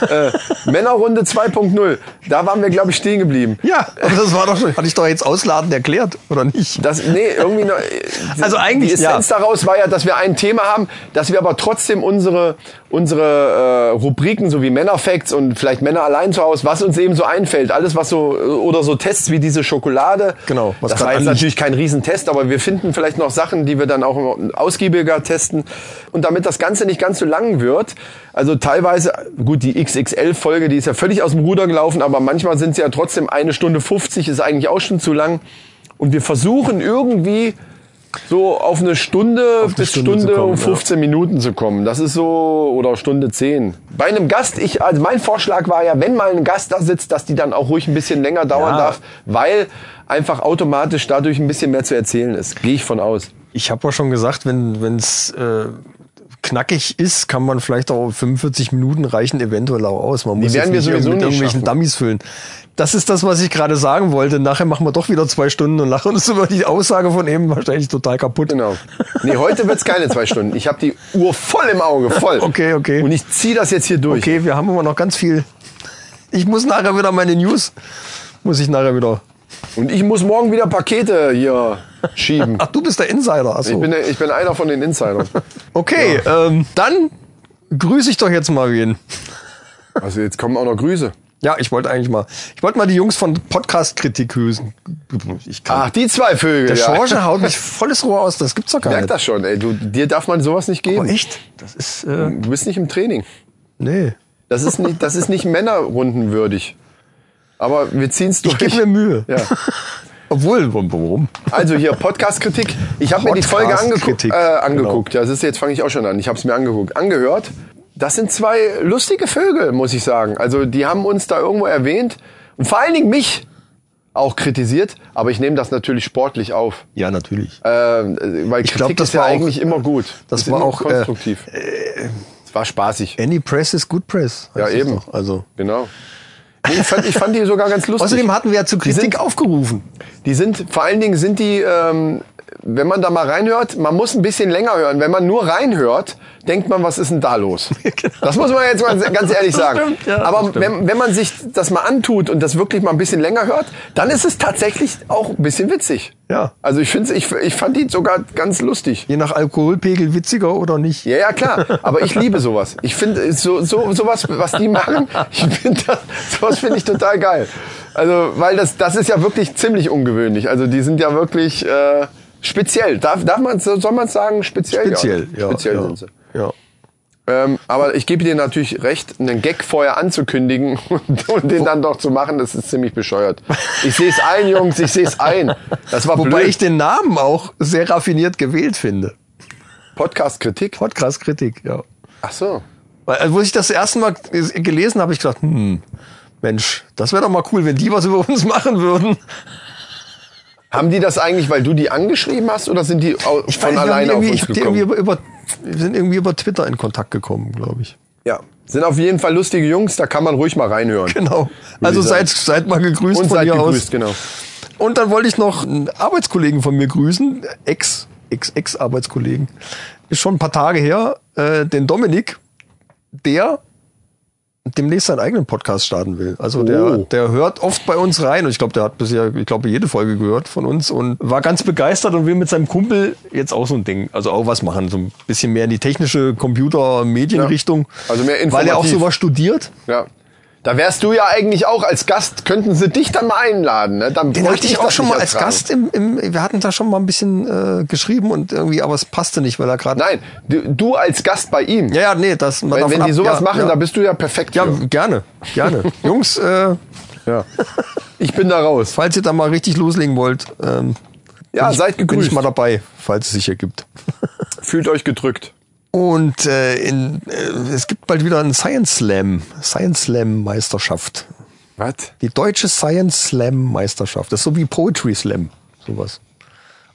Äh, Männerrunde 2.0. Da waren wir, glaube ich, stehen geblieben. Ja, aber das war doch schon, hatte ich doch jetzt ausladend erklärt, oder nicht? Das, nee, irgendwie noch, Also eigentlich, Die Essenz ja. daraus war ja, dass wir ein Thema haben, dass wir aber trotzdem unsere, unsere äh, Rubriken, so wie Männerfacts und vielleicht Männer allein zu Hause, was uns eben so einfällt, alles was so, oder so Tests wie diese Schokolade. Genau, was Das war jetzt natürlich kein Riesentest, aber wir finden vielleicht noch Sachen, die wir dann auch ausgiebiger testen. Und damit das Ganze nicht ganz so lang wird, also teilweise, gut, die XXL-Folge, die ist ja völlig aus dem Ruder gelaufen, aber manchmal sind sie ja trotzdem eine Stunde 50, ist eigentlich auch schon zu lang. Und wir versuchen irgendwie so auf eine Stunde eine bis Stunde Stunde, kommen, und 15 Minuten zu kommen. Das ist so, oder Stunde 10. Bei einem Gast, ich, also mein Vorschlag war ja, wenn mal ein Gast da sitzt, dass die dann auch ruhig ein bisschen länger dauern Ja. darf, weil einfach automatisch dadurch ein bisschen mehr zu erzählen ist. Gehe ich von aus. Ich habe ja schon gesagt, wenn es äh, knackig ist, kann man vielleicht auch 45 Minuten reichen eventuell auch aus. Man muss werden wir nicht sowieso mit irgendwelchen schaffen. Dummies füllen. Das ist das, was ich gerade sagen wollte. Nachher machen wir doch wieder zwei Stunden und lachen uns über die Aussage von eben wahrscheinlich total kaputt. Genau. Nee, heute wird's keine zwei Stunden. Ich habe die Uhr voll im Auge, voll. Okay, okay. Und ich ziehe das jetzt hier durch. Okay, wir haben aber noch ganz viel. Ich muss nachher wieder meine News, muss ich nachher wieder. Und ich muss morgen wieder Pakete hier schieben. Ach, du bist der Insider. Ach so. Ich bin, ich bin einer von den Insidern. okay, ähm, dann grüße ich doch jetzt mal wen. Also jetzt kommen auch noch Grüße. Ja, ich wollte eigentlich mal, ich wollte mal die Jungs von Podcast-Kritik grüßen. Ich kann. Ach, die zwei Vögel. der ja. Schorche haut mich volles Rohr aus, das gibt's doch gar Merk nicht. das schon, ey. Du, dir darf man sowas nicht geben. Oh, echt? Das ist, äh, Du bist nicht im Training. nee. Das ist nicht, das ist nicht Männerrundenwürdig. Aber wir ziehen's durch. Ich gebe mir Mühe. Ja. Obwohl, warum? Also hier Podcast-Kritik. Ich habe mir die Folge angeguckt. Äh, angeguckt. Ja, das ist jetzt fange ich auch schon an. Ich habe es mir angeguckt, angehört. Das sind zwei lustige Vögel, muss ich sagen. Also die haben uns da irgendwo erwähnt und vor allen Dingen mich auch kritisiert. Aber ich nehme das natürlich sportlich auf, Ja, äh, natürlich. weil Ich Kritik glaub, das ist ja war auch- eigentlich immer gut. das ist war auch, äh, konstruktiv. es war spaßig. Any press is good press. Ja, es eben. Also. Genau. Ich, fand, ich fand die sogar ganz lustig. Außerdem hatten wir ja zur Die sind- Kritik aufgerufen. Die sind, vor allen Dingen sind die, ähm, wenn man da mal reinhört, man muss ein bisschen länger hören. Wenn man nur reinhört, denkt man, was ist denn da los? Das muss man jetzt mal ganz ehrlich sagen. stimmt, ja, Aber wenn, wenn man sich das mal antut und das wirklich mal ein bisschen länger hört, dann ist es tatsächlich auch ein bisschen witzig. Ja. Also ich finde, ich, ich fand die sogar ganz lustig. Je nach Alkoholpegel witziger oder nicht. Ja, ja, klar. Aber ich liebe sowas. Ich finde so, so, sowas, was die machen, ich finde das, sowas finde ich total geil. Also, weil das, das ist ja wirklich ziemlich ungewöhnlich. Also, die sind ja wirklich äh, speziell. Darf, darf man, soll man sagen, speziell? Speziell, ja. Speziell ja, sind sie. Ja. Ähm, aber ich gebe dir natürlich recht, einen Gag vorher anzukündigen und, und den dann doch zu machen, das ist ziemlich bescheuert. Ich sehe es ein, Jungs, ich sehe es ein. Das war Wobei blöd. ich den Namen auch sehr raffiniert gewählt finde. Podcast-Kritik. Podcast-Kritik, ja. Ach so. Weil, also, wo ich das erste Mal gelesen habe, ich gedacht, hm, Mensch, das wäre doch mal cool, wenn die was über uns machen würden. Haben die das eigentlich, weil du die angeschrieben hast oder sind die au- Ich von weiß, alleine auf uns gekommen? irgendwie über, über, wir sind irgendwie über Twitter in Kontakt gekommen, glaube ich. Ja, sind auf jeden Fall lustige Jungs, da kann man ruhig mal reinhören. Genau. Also seid, seid mal gegrüßt Und von seid hier gegrüßt, aus. genau. Und dann wollte ich noch einen Arbeitskollegen von mir grüßen, Ex, Ex, Ex-Arbeitskollegen. Ist schon ein paar Tage her, äh, den Dominik, der demnächst seinen eigenen Podcast starten will. Also der, Oh. der hört oft bei uns rein und ich glaube, der hat bisher, ich glaube, jede Folge gehört von uns und war ganz begeistert und will mit seinem Kumpel jetzt auch so ein Ding, also auch was machen, so ein bisschen mehr in die technische Computer-Medienrichtung. Ja. Also mehr Weil er auch informativ. sowas studiert. Ja. Da wärst du ja eigentlich auch als Gast, könnten sie dich dann mal einladen. Ne? Dann Den hatte ich auch schon mal als ertragen. Gast im, im, wir hatten da schon mal ein bisschen äh, geschrieben und irgendwie, aber es passte nicht, weil er gerade. Nein, du, du als Gast bei ihm. Ja, ja, nee, das davon wenn die ab- sowas ja, machen, ja. da bist du ja perfekt Ja, für. gerne, gerne. Jungs, äh, Ja. Ich bin da raus. falls ihr da mal richtig loslegen wollt, ähm, Ja, bin ich, seid bin ich mal dabei, falls es sich ergibt. Fühlt euch gedrückt. Und äh, in, äh, es gibt bald wieder einen Science Slam, Science Slam Meisterschaft. Was? Die deutsche Science Slam Meisterschaft. Das ist so wie Poetry Slam. sowas.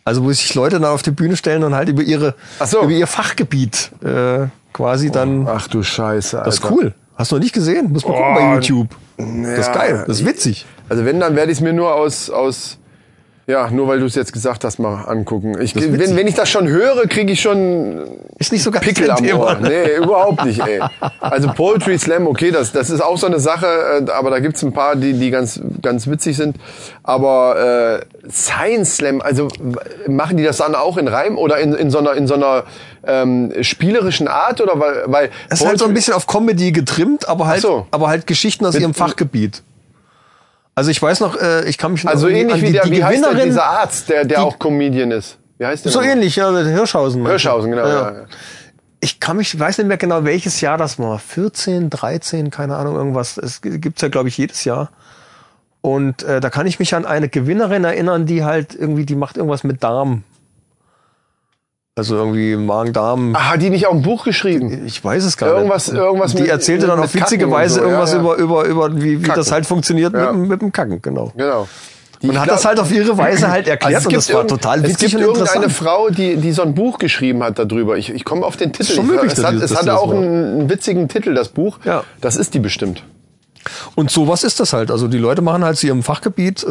Also wo sich Leute dann auf die Bühne stellen und halt über ihre so. über ihr Fachgebiet äh, quasi dann. Ach du Scheiße, Alter. das ist cool. Hast du noch nicht gesehen? Muss man gucken Oh, bei YouTube. Das ist ja. geil. Das ist witzig. Also wenn, dann werde ich es mir nur aus, aus ja, nur weil du es jetzt gesagt hast, mal angucken. Ich, wenn, wenn ich das schon höre, kriege ich schon Ist nicht so ganz Pickel am Thema. Ohr. Nee, überhaupt nicht, ey. Also Poetry Slam, okay, das, das ist auch so eine Sache, äh, aber da gibt's ein paar, die, die ganz, ganz witzig sind. Aber äh, Science Slam, also machen die das dann auch in Reim oder in, in so einer, in so einer ähm, spielerischen Art? Oder weil, weil Es ist halt so ein bisschen auf Comedy getrimmt, aber halt, so. aber halt Geschichten aus Mit- ihrem Fachgebiet. Also ich weiß noch, äh, ich kann mich noch also ähnlich an wie die, der, die wie heißt der, dieser Arzt, der, der die- auch Comedian ist. Wie heißt der? so nochmal? ähnlich, ja, der Hirschhausen. Hirschhausen, genau. Ja. Ja. Ich kann mich, weiß nicht mehr genau, welches Jahr das war. 14, 13, keine Ahnung, irgendwas. Es gibt's ja, glaube ich, jedes Jahr. Und äh, da kann ich mich an eine Gewinnerin erinnern, die halt irgendwie, die macht irgendwas mit Darm. Also irgendwie Magen-Darm. Ah, hat die nicht auch ein Buch geschrieben? Ich weiß es gar Irgendwas- nicht. irgendwas die mit- erzählte dann auf witzige Weise so, ja, irgendwas ja. über, über, über wie, wie das halt funktioniert Ja. mit, dem- mit dem Kacken, genau. Genau. Die- Und hat glaub- das halt auf ihre Weise halt erklärt Also und das war total Es witzig gibt und irgendeine. Frau, die, die so ein Buch geschrieben hat darüber. Ich, ich komme auf den Titel. schon möglich, es hat, es hatte auch einen, einen witzigen Titel, das Buch. Ja. Das ist die bestimmt. Und sowas ist das halt. Also die Leute machen halt zu ihrem Fachgebiet, äh,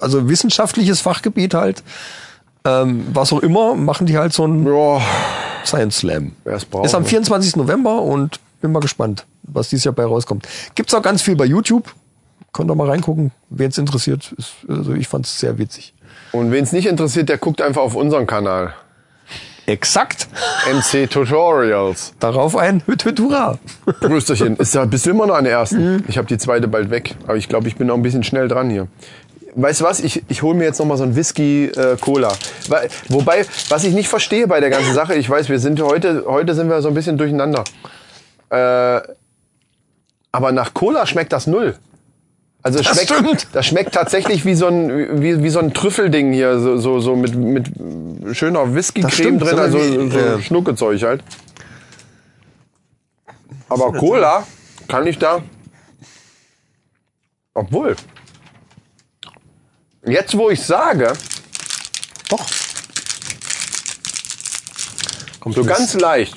also wissenschaftliches Fachgebiet halt, ähm, was auch immer, machen die halt so ein Ja, Science Slam. Ist am ne? 24. November und bin mal gespannt, was dieses Jahr bei rauskommt. Gibt's auch ganz viel bei YouTube. Könnt ihr mal reingucken, wen es interessiert. Ist, also ich fand es sehr witzig. Und wen es nicht interessiert, der guckt einfach auf unseren Kanal. Exakt. MC Tutorials. Darauf ein Hüt Hüt Hurra. Brüsterchen. Ist ja, bist du immer noch an der ersten? Mhm. Ich habe die zweite bald weg. Aber ich glaube, ich bin noch ein bisschen schnell dran hier. Weißt du was? Ich, ich hole mir jetzt noch mal so ein Whisky äh, Cola. Wobei, was ich nicht verstehe bei der ganzen Sache, ich weiß, wir sind heute, heute sind wir so ein bisschen durcheinander. Äh, aber nach Cola schmeckt das null. Also Das schmeckt, stimmt. das schmeckt tatsächlich wie so ein wie, wie so ein Trüffelding hier, so so, so mit mit schöner Whisky-Creme drin, so also wie, so äh, Schnuckezeug halt. Aber Cola kann ich da. Obwohl. Jetzt, wo ich sage, Doch. Kommt so das- ganz leicht.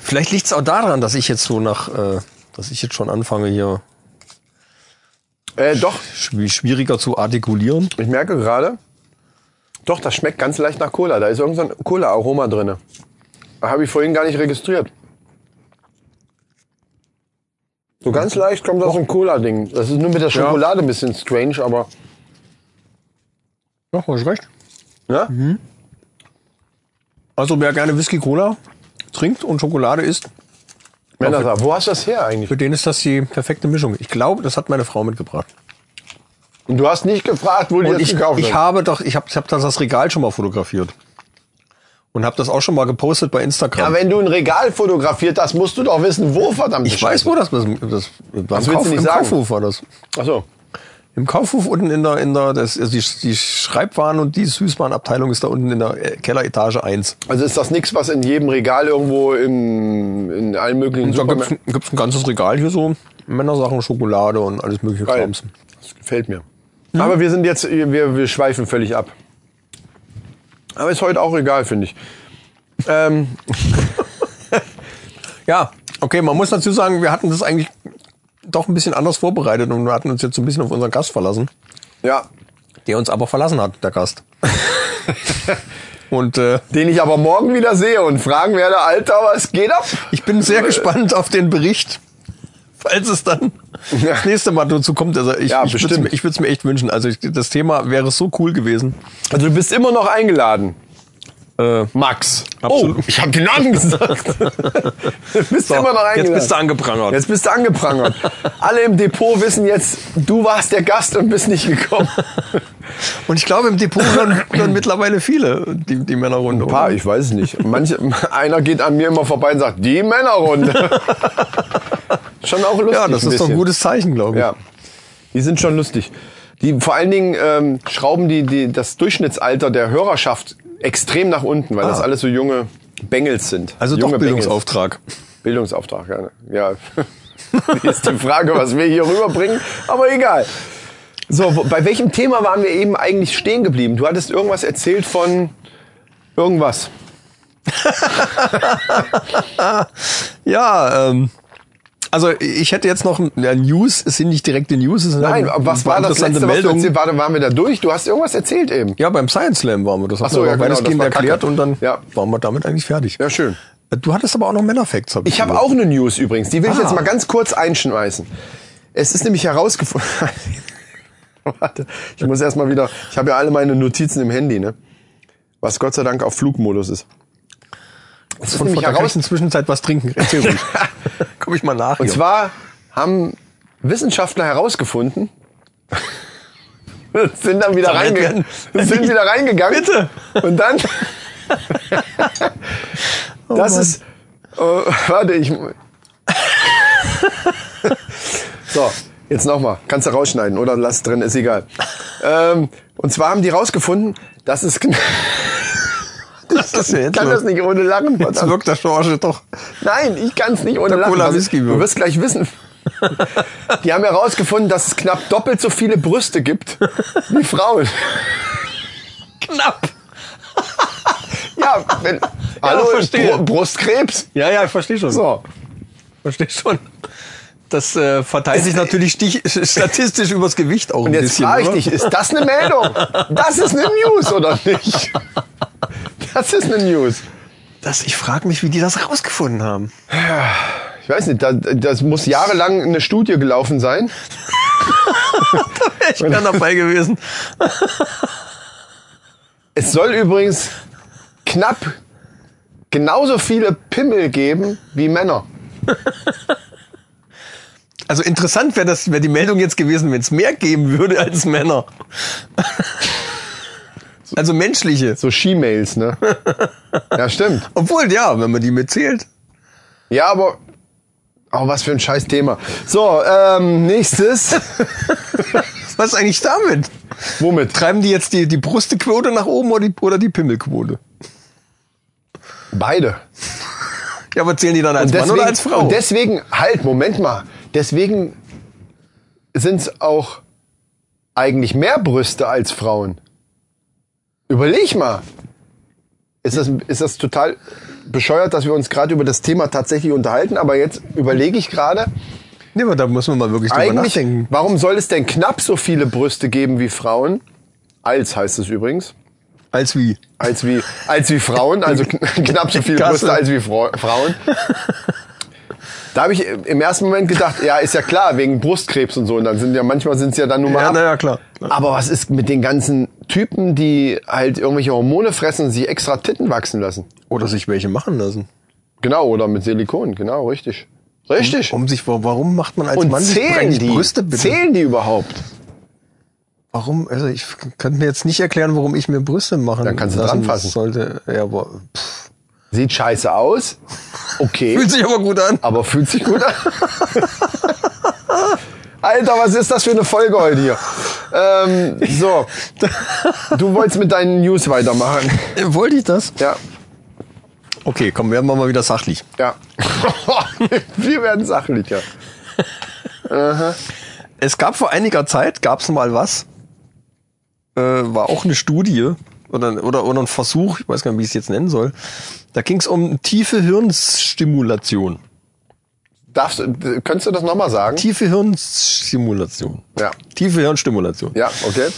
Vielleicht liegt's auch daran, dass ich jetzt so nach, äh, dass ich jetzt schon anfange hier Äh, doch, schwi- schwieriger zu artikulieren. ich merke gerade, doch, das schmeckt ganz leicht nach Cola. Da ist irgend so ein Cola-Aroma drinne. Habe ich vorhin gar nicht registriert. So ganz leicht kommt das so ein Cola-Ding. Das ist nur mit der Schokolade ein bisschen strange, aber. Ja, hast recht. Ja? Also wer gerne Whisky Cola trinkt und Schokolade isst, Männer, wo hast du das her eigentlich? für den ist das die perfekte Mischung. Ich glaube, das hat meine Frau mitgebracht. Und du hast nicht gefragt, wo die das ich, gekauft ich habe doch, ich habe ich hab das, das Regal schon mal fotografiert. Und habe das auch schon mal gepostet bei Instagram. Ja, wenn du ein Regal fotografiert hast, musst du doch wissen, wo verdammt. ich weiß, wo das, das, das beim willst du Kauf, nicht im sagen? Kaufhof war das. Ach so. Im Kaufhof unten in der, in der, das, also die, die Schreibwaren und die Süßwarenabteilung ist da unten in der äh, Kelleretage 1. Also ist das nichts, was in jedem Regal irgendwo im, in allen möglichen Und da gibt's, gibt's ein ganzes Regal hier so. Männersachen, Schokolade und alles mögliche Geil. Krams. Das gefällt mir. Aber wir sind jetzt, wir, wir schweifen völlig ab. Aber ist heute auch egal, finde ich. Ähm, Ja, okay, man muss dazu sagen, wir hatten das eigentlich doch ein bisschen anders vorbereitet und wir hatten uns jetzt so ein bisschen auf unseren Gast verlassen, ja, der uns aber verlassen hat, der Gast. und äh, den ich aber morgen wieder sehe und fragen werde, Alter, was geht ab? ich bin sehr gespannt auf den Bericht, falls es dann Ja. das nächste Mal dazu kommt. Also ich, Ja, ich würde würd's mir echt wünschen. Also ich, das Thema wäre so cool gewesen. Also du bist immer noch eingeladen. Äh, Max. Absolut. Oh, ich habe den Namen gesagt. bist immer noch jetzt bist du angeprangert. Jetzt bist du angeprangert. Alle im Depot wissen jetzt, du warst der Gast und bist nicht gekommen. Und ich glaube, im Depot hören, hören mittlerweile viele die, die Männerrunde. Ein paar, ich weiß es nicht. Manche, einer geht an mir immer vorbei und sagt, die Männerrunde. schon auch lustig. Ja, das ein ist doch ein gutes Zeichen, glaube ich. Ja, die sind schon lustig. Die vor allen Dingen ähm, schrauben die, die das Durchschnittsalter der Hörerschaft extrem nach unten, weil das alles so junge Bengels sind. Ah. Also junge doch Bildungsauftrag. Bengels. Bildungsauftrag, ja. ja. Ist die Frage, was wir hier rüberbringen, aber egal. So, wo, bei welchem Thema waren wir eben eigentlich stehen geblieben? Du hattest irgendwas erzählt von irgendwas. Ja, ähm, also ich hätte jetzt noch ja, News, es sind nicht direkte News, es sind Nein, halt was war das letzte, was du? Warte, waren wir da durch? Du hast irgendwas erzählt eben. Ja, beim Science Slam waren wir. Das Ach so, ja, genau, das war erklärt Kacke. und dann Ja. waren wir damit eigentlich fertig. Ja, schön. Du hattest aber auch noch Männerfacts. Hab Ich habe gehört. auch eine News übrigens, die will ich Ah. jetzt mal ganz kurz einschmeißen. Es ist nämlich herausgefunden. Warte, ich muss erstmal wieder. Ich habe ja alle meine Notizen im Handy, ne? Was Gott sei Dank auf Flugmodus ist. Es ist Von kann ich heraus, in der Zwischenzeit was trinken. Komm ich mal nach. und hier. zwar haben Wissenschaftler herausgefunden, sind dann wieder reingegangen, sind wieder reingegangen. Bitte. Und dann, das Mann. ist, äh, warte, ich, so, jetzt nochmal, kannst du rausschneiden oder lass drin, ist egal. Ähm, und zwar haben die rausgefunden, dass es, Was ist das denn ich jetzt kann das nicht ohne lachen, Jetzt verdammt. wirkt der Schorsch doch. Nein, ich kann es nicht ohne lachen. Cola Whisky du wirkt. wirst gleich wissen. Die haben herausgefunden, dass es knapp doppelt so viele Brüste gibt wie Frauen. Knapp. Ja, wenn, hallo, verstehe. Br Brustkrebs. Ja, ja, ich verstehe schon. So. Verstehe schon. Das äh, verteilt sich natürlich stich, statistisch übers Gewicht auch Und ein jetzt bisschen. frage ich oder? dich, ist das eine Meldung? Das ist eine News oder nicht? Das ist eine News. Das, ich frage mich, wie die das rausgefunden haben. Ich weiß nicht, da- das muss jahrelang eine Studie gelaufen sein. Ich wäre dabei gewesen. Es soll übrigens knapp genauso viele Pimmel geben wie Männer. Also interessant wäre das, wäre die Meldung jetzt gewesen, wenn es mehr geben würde als Männer. Also menschliche. So She-Mails, ne? Ja, stimmt. Obwohl, ja, wenn man die mitzählt. Ja, aber. Oh, was für ein scheiß Thema. So, ähm, nächstes. Was ist eigentlich damit? Womit? Treiben die jetzt die, die Brustequote nach oben oder die, oder die Pimmelquote? Beide. Ja, aber zählen die dann als Mann oder als Frau? Und deswegen, halt, Moment mal. Deswegen sind es auch eigentlich mehr Brüste als Frauen. Überleg mal. Ist das, ist das total bescheuert, dass wir uns gerade über das Thema tatsächlich unterhalten? Aber jetzt überlege ich gerade, nee, aber da muss man mal wirklich drüber eigentlich, nachdenken. warum soll es denn knapp so viele Brüste geben wie Frauen? Als heißt es übrigens. Als wie? Als wie, als wie Frauen, also kn- knapp so viele. Brüste als wie Frauen. Da habe ich im ersten Moment gedacht, ja, ist ja klar, wegen Brustkrebs und so. Und dann sind ja, manchmal sind es ja dann nur mal Ja, naja, klar. klar. Aber was ist mit den ganzen Typen, die halt irgendwelche Hormone fressen und sich extra Titten wachsen lassen? Oder sich welche machen lassen. Genau, oder mit Silikon, genau, richtig. Richtig. Um sich, warum macht man als und Mann sich zählen eigentlich die? Brüste bitte? Zählen die überhaupt? Warum? Also ich könnte mir jetzt nicht erklären, warum ich mir Brüste machen Dann kannst du lassen dranfassen. Sollte. Ja, aber pff, Sieht scheiße aus. Okay. fühlt sich aber gut an. aber fühlt sich gut an. Alter, was ist das für eine Folge heute hier? Ähm, so, du wolltest mit deinen News weitermachen. Wollte ich das? Ja, Okay, komm, werden wir mal wieder sachlich. ja. Wir werden sachlich, ja. Es gab vor einiger Zeit, gab es mal was, äh, war auch eine Studie oder, oder, oder ein Versuch, ich weiß gar nicht, wie ich es jetzt nennen soll. Da ging es um tiefe Hirnstimulation. Darfst, könntest du das nochmal sagen? Tiefe Hirnstimulation. Ja. Tiefe Hirnstimulation. Ja, okay.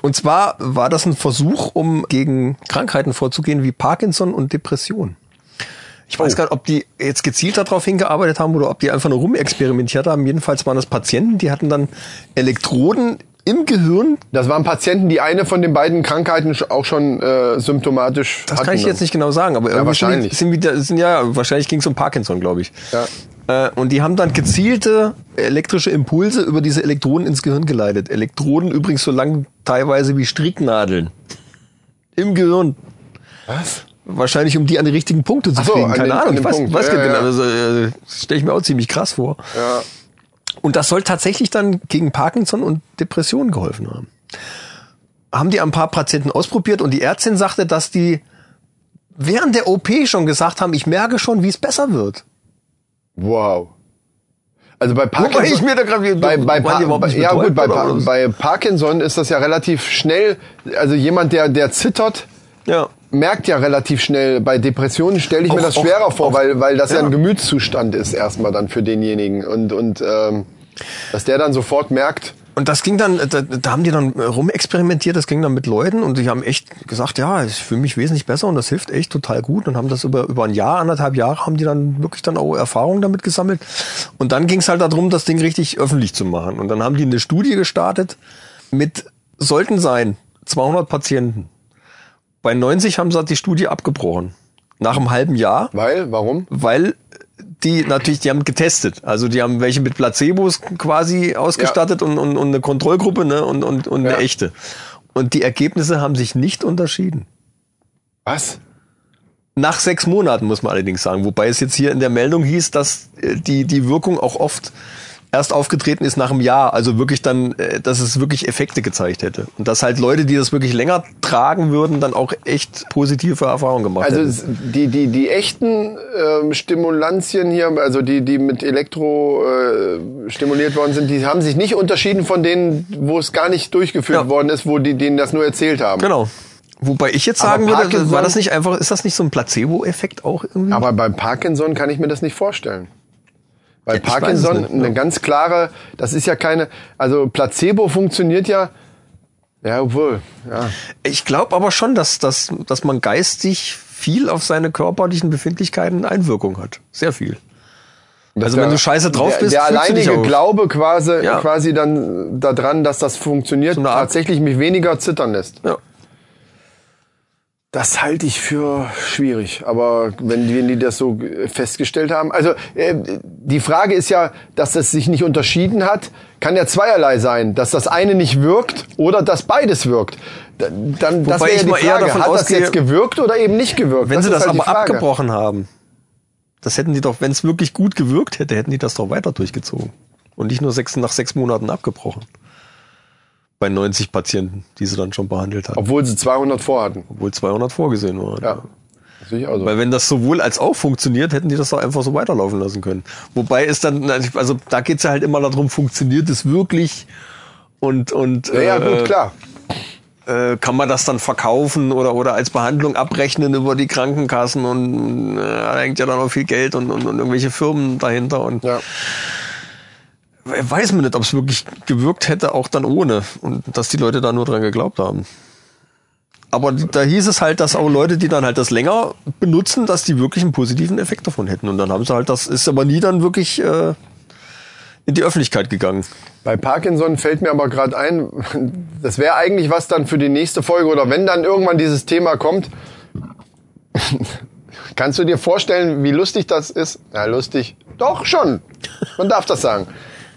Und zwar war das ein Versuch, um gegen Krankheiten vorzugehen wie Parkinson und Depression. Ich weiß Oh. gar nicht, ob die jetzt gezielt darauf hingearbeitet haben oder ob die einfach nur rumexperimentiert haben. Jedenfalls waren das Patienten, die hatten dann Elektroden im Gehirn. Das waren Patienten, die eine von den beiden Krankheiten auch schon äh, symptomatisch Das hatten. kann ich jetzt nicht genau sagen, aber irgendwie wahrscheinlich. Sind, die, sind, wieder, sind ja wahrscheinlich ging es um Parkinson, glaube ich. Ja. Äh, und die haben dann gezielte elektrische Impulse über diese Elektroden ins Gehirn geleitet. Elektroden übrigens so lang teilweise wie Stricknadeln im Gehirn. Was? Wahrscheinlich, um die an die richtigen Punkte zu so, kriegen. Keine den- Ahnung. Ich weiß, weiß Ja, ja. also, äh, stelle ich mir auch ziemlich krass vor. Ja. Und das soll tatsächlich dann gegen Parkinson und Depressionen geholfen haben. Haben die ein paar Patienten ausprobiert und die Ärztin sagte, dass die während der OP schon gesagt haben, ich merke schon, wie es besser wird. Wow. Also bei Parkinson, Wobei ich mir da gerade bei, bei, Pa- nicht ja gut, bei, Pa- bei Parkinson ist das ja relativ schnell. Also jemand, der der zittert, Ja. Merkt ja relativ schnell. Bei Depressionen stelle ich mir Auch- das auch- schwerer vor, auch- weil weil das ja. ja. ein Gemütszustand ist erstmal dann für denjenigen und und ähm, dass der dann sofort merkt. Und das ging dann, da, da haben die dann rumexperimentiert, das ging dann mit Leuten und die haben echt gesagt, ja, ich fühle mich wesentlich besser und das hilft echt total gut und haben das über, über ein Jahr, anderthalb Jahre haben die dann wirklich dann auch Erfahrungen damit gesammelt. Und dann ging es halt darum, das Ding richtig öffentlich zu machen. Und dann haben die eine Studie gestartet mit, sollten sein, 200 Patienten. Bei 90 haben sie die Studie abgebrochen. Nach einem halben Jahr Weil, warum? weil die natürlich, die haben getestet. Also die haben welche mit Placebos quasi ausgestattet und, und, und eine Kontrollgruppe ne? und, und, und Ja. eine echte. Und die Ergebnisse haben sich nicht unterschieden. Was? Nach sechs Monaten muss man allerdings sagen. Wobei es jetzt hier in der Meldung hieß, dass äh, die, die Wirkung auch oft erst aufgetreten ist nach einem Jahr. Also wirklich dann, äh, dass es wirklich Effekte gezeigt hätte. Und dass halt Leute, die das wirklich länger tragen würden, dann auch echt positive Erfahrungen gemacht Also hätten. es- die, die, die echten ähm, Stimulantien hier, also die, die mit Elektro äh, stimuliert worden sind, die haben sich nicht unterschieden von denen, wo es gar nicht durchgeführt Ja. worden ist, wo die denen das nur erzählt haben. Genau. Wobei ich jetzt sagen würde, war das nicht einfach, ist das nicht so ein Placebo-Effekt auch irgendwie? Aber beim Parkinson kann ich mir das nicht vorstellen. Weil Ja, Parkinson nicht, eine ja. ganz klare, das ist ja keine, also Placebo funktioniert ja, ja, obwohl, ja. ich glaube aber schon, dass, dass, dass man geistig viel auf seine körperlichen Befindlichkeiten Einwirkung hat. Sehr viel. Also wenn Der- du scheiße drauf der, bist, Der dich alleinige Glaube quasi, Ja. quasi dann daran, dass das funktioniert, eine tatsächlich mich weniger zittern lässt. Ja. Das halte ich für schwierig. Aber wenn, wenn die das so festgestellt haben, also äh, die Frage ist ja, dass es sich nicht unterschieden hat, kann ja zweierlei sein, dass das eine nicht wirkt oder dass beides wirkt. Da- Dann, das Wobei wäre ich ja die Frage, davon hat das ausgehe- jetzt gewirkt oder eben nicht gewirkt? Wenn sie ist das halt aber abgebrochen haben, das hätten die doch, wenn es wirklich gut gewirkt hätte, hätten die das doch weiter durchgezogen. Und nicht nur sechs, nach sechs Monaten abgebrochen. Bei 90 Patienten, die sie dann schon behandelt haben. Obwohl sie 200 vorhatten. Obwohl 200 vorgesehen waren. Ja. Das sehe ich auch so. Weil wenn das sowohl als auch funktioniert, hätten die das doch einfach so weiterlaufen lassen können. Wobei es dann, also da geht's ja halt immer darum, funktioniert es wirklich und und ja, ja, äh, gut, klar. äh, kann man das dann verkaufen oder oder als Behandlung abrechnen über die Krankenkassen und äh, da hängt ja dann auch viel Geld und, und, und irgendwelche Firmen dahinter und Ja. Weiß man nicht, ob es wirklich gewirkt hätte, auch dann ohne und dass die Leute da nur dran geglaubt haben. Aber da hieß es halt, dass auch Leute, die dann halt das länger benutzen, dass die wirklich einen positiven Effekt davon hätten. Und dann haben sie halt, das ist aber nie dann wirklich äh, in die Öffentlichkeit gegangen. Bei Parkinson fällt mir aber gerade ein, das wäre eigentlich was dann für die nächste Folge oder wenn dann irgendwann dieses Thema kommt. Kannst du dir vorstellen, wie lustig das ist? Ja, lustig. Doch schon. Man darf das sagen.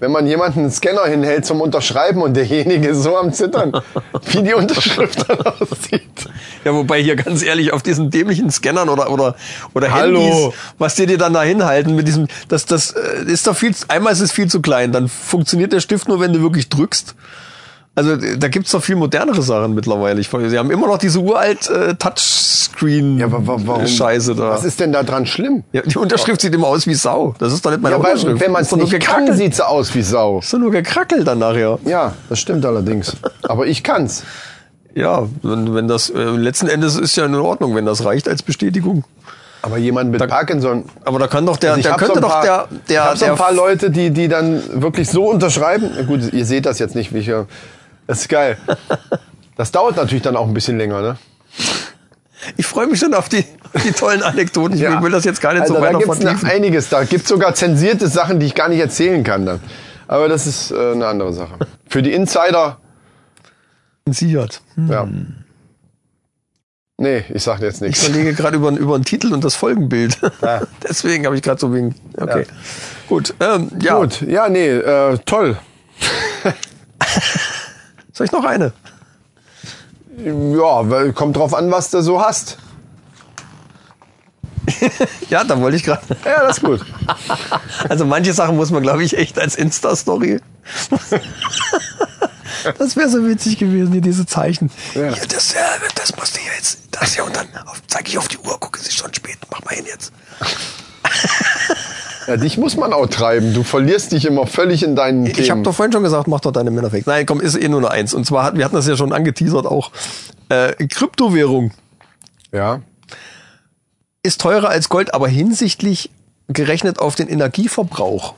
Wenn man jemanden einen Scanner hinhält zum Unterschreiben und derjenige ist so am Zittern, wie die Unterschrift dann aussieht. Ja, wobei hier ganz ehrlich auf diesen dämlichen Scannern oder oder oder Hallo. Handys, was die dir dann da hinhalten mit diesem, das das äh, ist doch viel, einmal ist es viel zu klein, dann funktioniert der Stift nur, wenn du wirklich drückst. Also da gibt's doch viel modernere Sachen mittlerweile. Ich, sie haben immer noch diese uralt äh, Touchscreen Ja, da. Was ist denn da dran schlimm? ja, die Unterschrift sieht immer aus wie Sau. Das ist doch nicht meine Ja, Unterschrift. wenn man es nicht kann, gekrackelt. sieht sie aus wie Sau. ist doch nur gekrackelt dann nachher. Ja, das stimmt allerdings. Aber ich kann's. Ja, wenn, wenn das äh, letzten Endes ist ja in Ordnung, wenn das reicht als Bestätigung. Aber jemand mit Parkinson, Aber da kann doch der, Also der könnte so ein doch paar, der, ich der, hab so der ein paar Leute, die, die dann wirklich so unterschreiben. Gut, ihr seht das jetzt nicht, wie ich, ja- das ist geil. Das dauert natürlich dann auch ein bisschen länger, ne? Ich freue mich schon auf die, auf die tollen Anekdoten. Ich will das jetzt gar nicht also, so da weiter gibt's noch vertiefen. einiges. Da gibt's sogar zensierte Sachen, die ich gar nicht erzählen kann dann. Aber das ist äh, eine andere Sache. Für die Insider, Siert. ja. Nee, ich sag jetzt Ich nichts. überlege gerade über, über einen Titel und das Folgenbild. Ja. Deswegen habe ich gerade so wegen. Okay. Ja. Gut. Ähm, ja. Gut, ja, nee, äh, toll. Soll ich noch eine? Ja, weil- kommt drauf an, was du so hast. Ja, da wollte ich gerade. Ja, das ist gut. Also manche Sachen muss man, glaube ich, echt als Insta-Story. Das wäre so witzig gewesen, hier diese Zeichen. Ja. Hier, das, äh, das musst du jetzt, das ja, und dann zeige ich auf die Uhr, gucke, es ist schon spät, mach mal hin jetzt. Ja, dich muss man auch treiben. Du verlierst dich immer völlig in deinen Themen. Ich habe doch vorhin schon gesagt, mach doch deine Männer weg. Nein, komm, ist eh nur eine Eins. Und zwar, hat, wir hatten das ja schon angeteasert auch. Äh, Kryptowährung ja. ist teurer als Gold, aber hinsichtlich gerechnet auf den Energieverbrauch.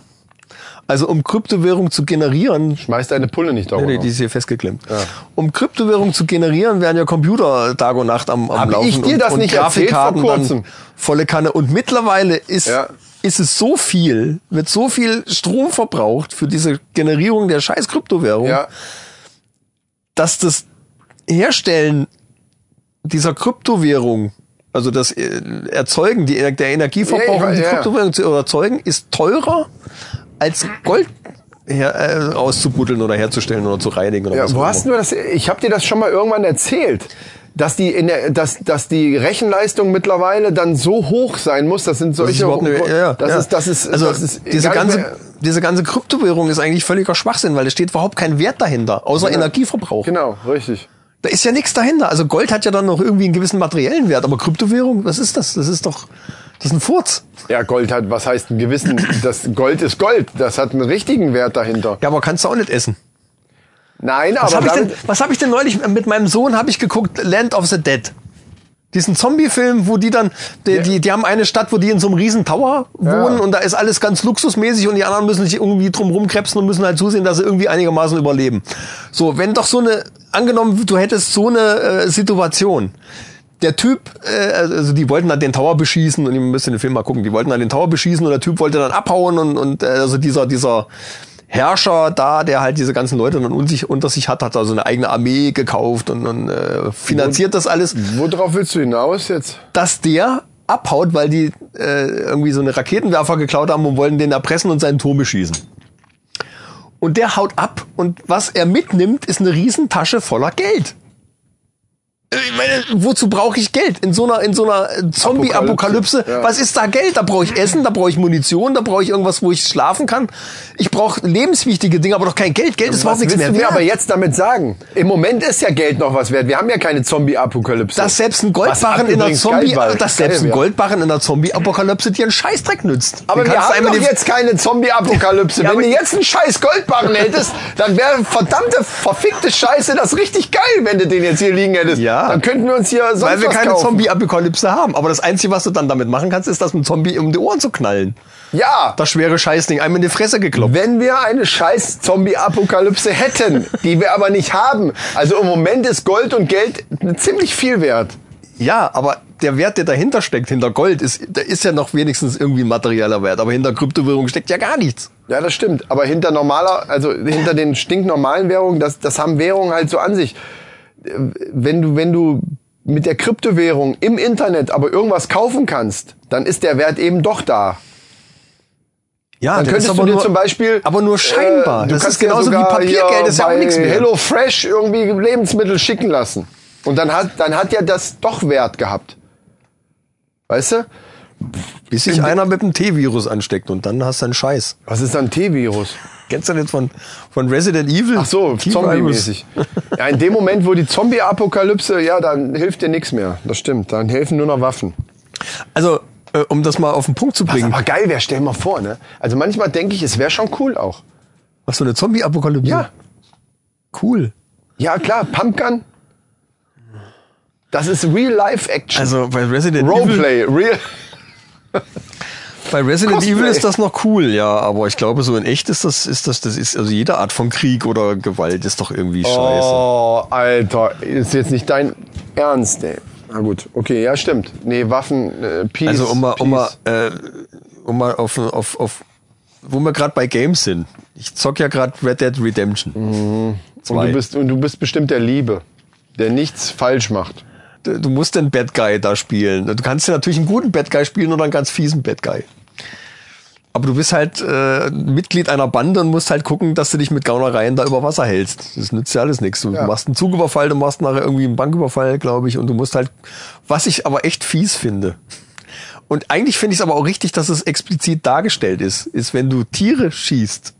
Also um Kryptowährung zu generieren, Schmeiß deine Pulle nicht nee, dauernd. nee, die ist hier festgeklemmt. Um Kryptowährung zu generieren, werden ja Computer Tag und Nacht am, am Hab Laufen ich dir das und, nicht und erzählt vor Grafikkarten kurzem? dann volle Kanne. Und mittlerweile ist Ja. Ist es so viel, wird so viel Strom verbraucht für diese Generierung der scheiß Kryptowährung, ja. dass das Herstellen dieser Kryptowährung, also das äh, Erzeugen, die, der Energieverbrauch, Ja, um die ja. Kryptowährung zu erzeugen, ist teurer als Gold her, äh, auszubuddeln oder herzustellen oder zu reinigen oder Ja, was wo hast du das? Ich habe dir das schon mal irgendwann erzählt, dass die in der, dass, dass die Rechenleistung mittlerweile dann so hoch sein muss. Das sind Das solche. ist überhaupt eine, ja, ja, das ja. ist das ist also das ist diese ganze mehr- diese ganze Kryptowährung ist eigentlich völliger Schwachsinn, weil es steht überhaupt kein Wert dahinter, außer Energieverbrauch. Genau, richtig. Da ist ja nichts dahinter. Also Gold hat ja dann noch irgendwie einen gewissen materiellen Wert, aber Kryptowährung, was ist das? Das ist doch das ist ein Furz. Ja, Gold hat, was heißt einen gewissen, das Gold ist Gold, das hat einen richtigen Wert dahinter. Ja, aber kannst du auch nicht essen. Nein, Was aber habe ich, denn- was hab ich denn neulich mit meinem Sohn habe ich geguckt Land of the Dead. Diesen Zombie-Film, wo die dann, die, die, die haben eine Stadt, wo die in so einem riesen Tower wohnen und da ist alles ganz luxusmäßig und die anderen müssen sich irgendwie drum rumkrebsen und müssen halt zusehen, dass sie irgendwie einigermaßen überleben. So, wenn doch so eine, angenommen, du hättest so eine äh, Situation, der Typ, äh, also die wollten dann den Tower beschießen und ihr müsst den Film mal gucken, die wollten dann den Tower beschießen und der Typ wollte dann abhauen und, und äh, also dieser, dieser Herrscher da, der halt diese ganzen Leute dann unter sich hat, hat also eine eigene Armee gekauft und, und äh, finanziert das alles, worauf willst du hinaus jetzt? dass der abhaut, weil die äh, irgendwie so eine Raketenwerfer geklaut haben und wollten den erpressen und seinen Turm beschießen. Und der haut ab und was er mitnimmt, ist eine Riesentasche voller Geld. Äh, Ich meine, wozu brauche ich Geld? In so einer, in so einer Zombie-Apokalypse. Ja. Was ist da Geld? Da brauche ich Essen, da brauche ich Munition, da brauche ich irgendwas, wo ich schlafen kann. Ich brauche lebenswichtige Dinge, aber doch kein Geld. Geld ist überhaupt Was nichts willst mehr wert. aber jetzt damit sagen? Im Moment ist ja Geld noch was wert. Wir haben ja keine Zombie-Apokalypse. dass selbst ein Goldbarren in der Zombie, dass selbst ein. Goldbarren in der Zombie-Apokalypse dir einen Scheißdreck nützt. Aber wir haben doch jetzt keine Zombie-Apokalypse. Wenn du jetzt einen scheiß Goldbarren hättest, dann wäre verdammte, verfickte Scheiße das richtig geil, wenn du den jetzt hier liegen hättest. Ja. Dann könnten wir uns hier sonst Weil wir keine. Zombie-Apokalypse haben. Aber das Einzige, was du dann damit machen kannst, ist, das mit Zombie um die Ohren zu knallen. Ja. Das schwere Scheißding, einem in die Fresse geklopft. Wenn wir eine scheiß Zombie-Apokalypse hätten, die wir aber nicht haben. Also im Moment ist Gold und Geld ziemlich viel wert. Ja, aber der Wert, der dahinter steckt, hinter Gold, ist, der ist ja noch wenigstens irgendwie ein materieller Wert. Aber hinter Kryptowährung steckt ja gar nichts. Ja, das stimmt. Aber hinter normaler, also hinter den stinknormalen Währungen, das, das haben Währungen halt so an sich. Wenn du, wenn du mit der Kryptowährung im Internet aber irgendwas kaufen kannst, dann ist der Wert eben doch da. Ja, Dann könntest aber du dir nur, zum Beispiel. aber nur scheinbar. Äh, du das kannst ist genauso wie Papiergeld, ist ja auch nichts mehr. Hello Fresh irgendwie Lebensmittel schicken lassen. Und dann hat, dann hat ja das doch Wert gehabt. Weißt du? Bis sich einer mit dem T-Virus ansteckt und dann hast du einen Scheiß. Was ist ein T-Virus? Kennst du den von, von Resident Evil? Ach so. Zombie-mäßig. Ja, in dem Moment, wo die Zombie-Apokalypse, ja, dann hilft dir nichts mehr. Das stimmt. Dann helfen nur noch Waffen. Also, äh, um das mal auf den Punkt zu Was bringen. aber geil wäre, stell mal vor, ne? Also manchmal denke ich, es wäre schon cool auch. Ach so, eine Zombie-Apokalypse? Ja. Cool. Ja, klar, Pumpgun. Das ist Real-Life-Action. Also bei Resident Evil, Roleplay, real. bei Resident Cosplay. Evil ist das noch cool, ja, aber ich glaube so in echt ist das ist das das ist also jede Art von Krieg oder Gewalt ist doch irgendwie scheiße. Oh, Alter, ist jetzt nicht dein Ernst, ey. Na gut, okay, ja, stimmt. Nee, Waffen, äh, Peace. Also um mal um mal äh, um mal auf auf auf wo wir gerade bei Games sind. Ich zock ja gerade Red Dead Redemption. und, Zwei. du bist, und du bist bestimmt der Liebe, der nichts falsch macht. du musst den Bad Guy da spielen. Du kannst ja natürlich einen guten Bad Guy spielen oder einen ganz fiesen Bad Guy. Aber du bist halt äh, Mitglied einer Bande und musst halt gucken, dass du dich mit Gaunereien da über Wasser hältst. Das nützt ja alles nichts. Du Ja. machst einen Zugüberfall, du machst nachher irgendwie einen Banküberfall, glaube ich, und du musst halt, was ich aber echt fies finde. Und eigentlich finde ich es aber auch richtig, dass es explizit dargestellt ist, ist, wenn du Tiere schießt.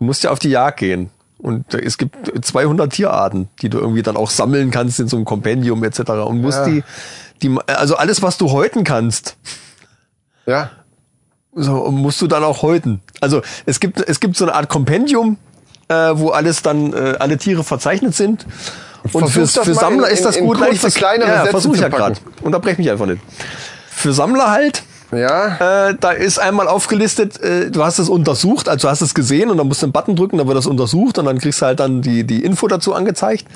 Du musst ja auf die Jagd gehen. Und es gibt 200 Tierarten, die du irgendwie dann auch sammeln kannst in so einem Kompendium etc. Und musst Ja. die, die, also alles, was du häuten kannst, Ja? So, musst du dann auch häuten. Also es gibt, es gibt so eine Art Kompendium, äh, wo alles dann, äh, alle Tiere verzeichnet sind. Und fürs, für Sammler in- ist das in- gut. kurze, ich kleinere ja, Sätze versuch ich ja gerade. Unterbrech mich einfach nicht. Für Sammler halt, Ja. äh, da ist einmal aufgelistet, äh, du hast es untersucht, also du hast es gesehen und dann musst du einen Button drücken, dann wird das untersucht und dann kriegst du halt dann die, die Info dazu angezeigt.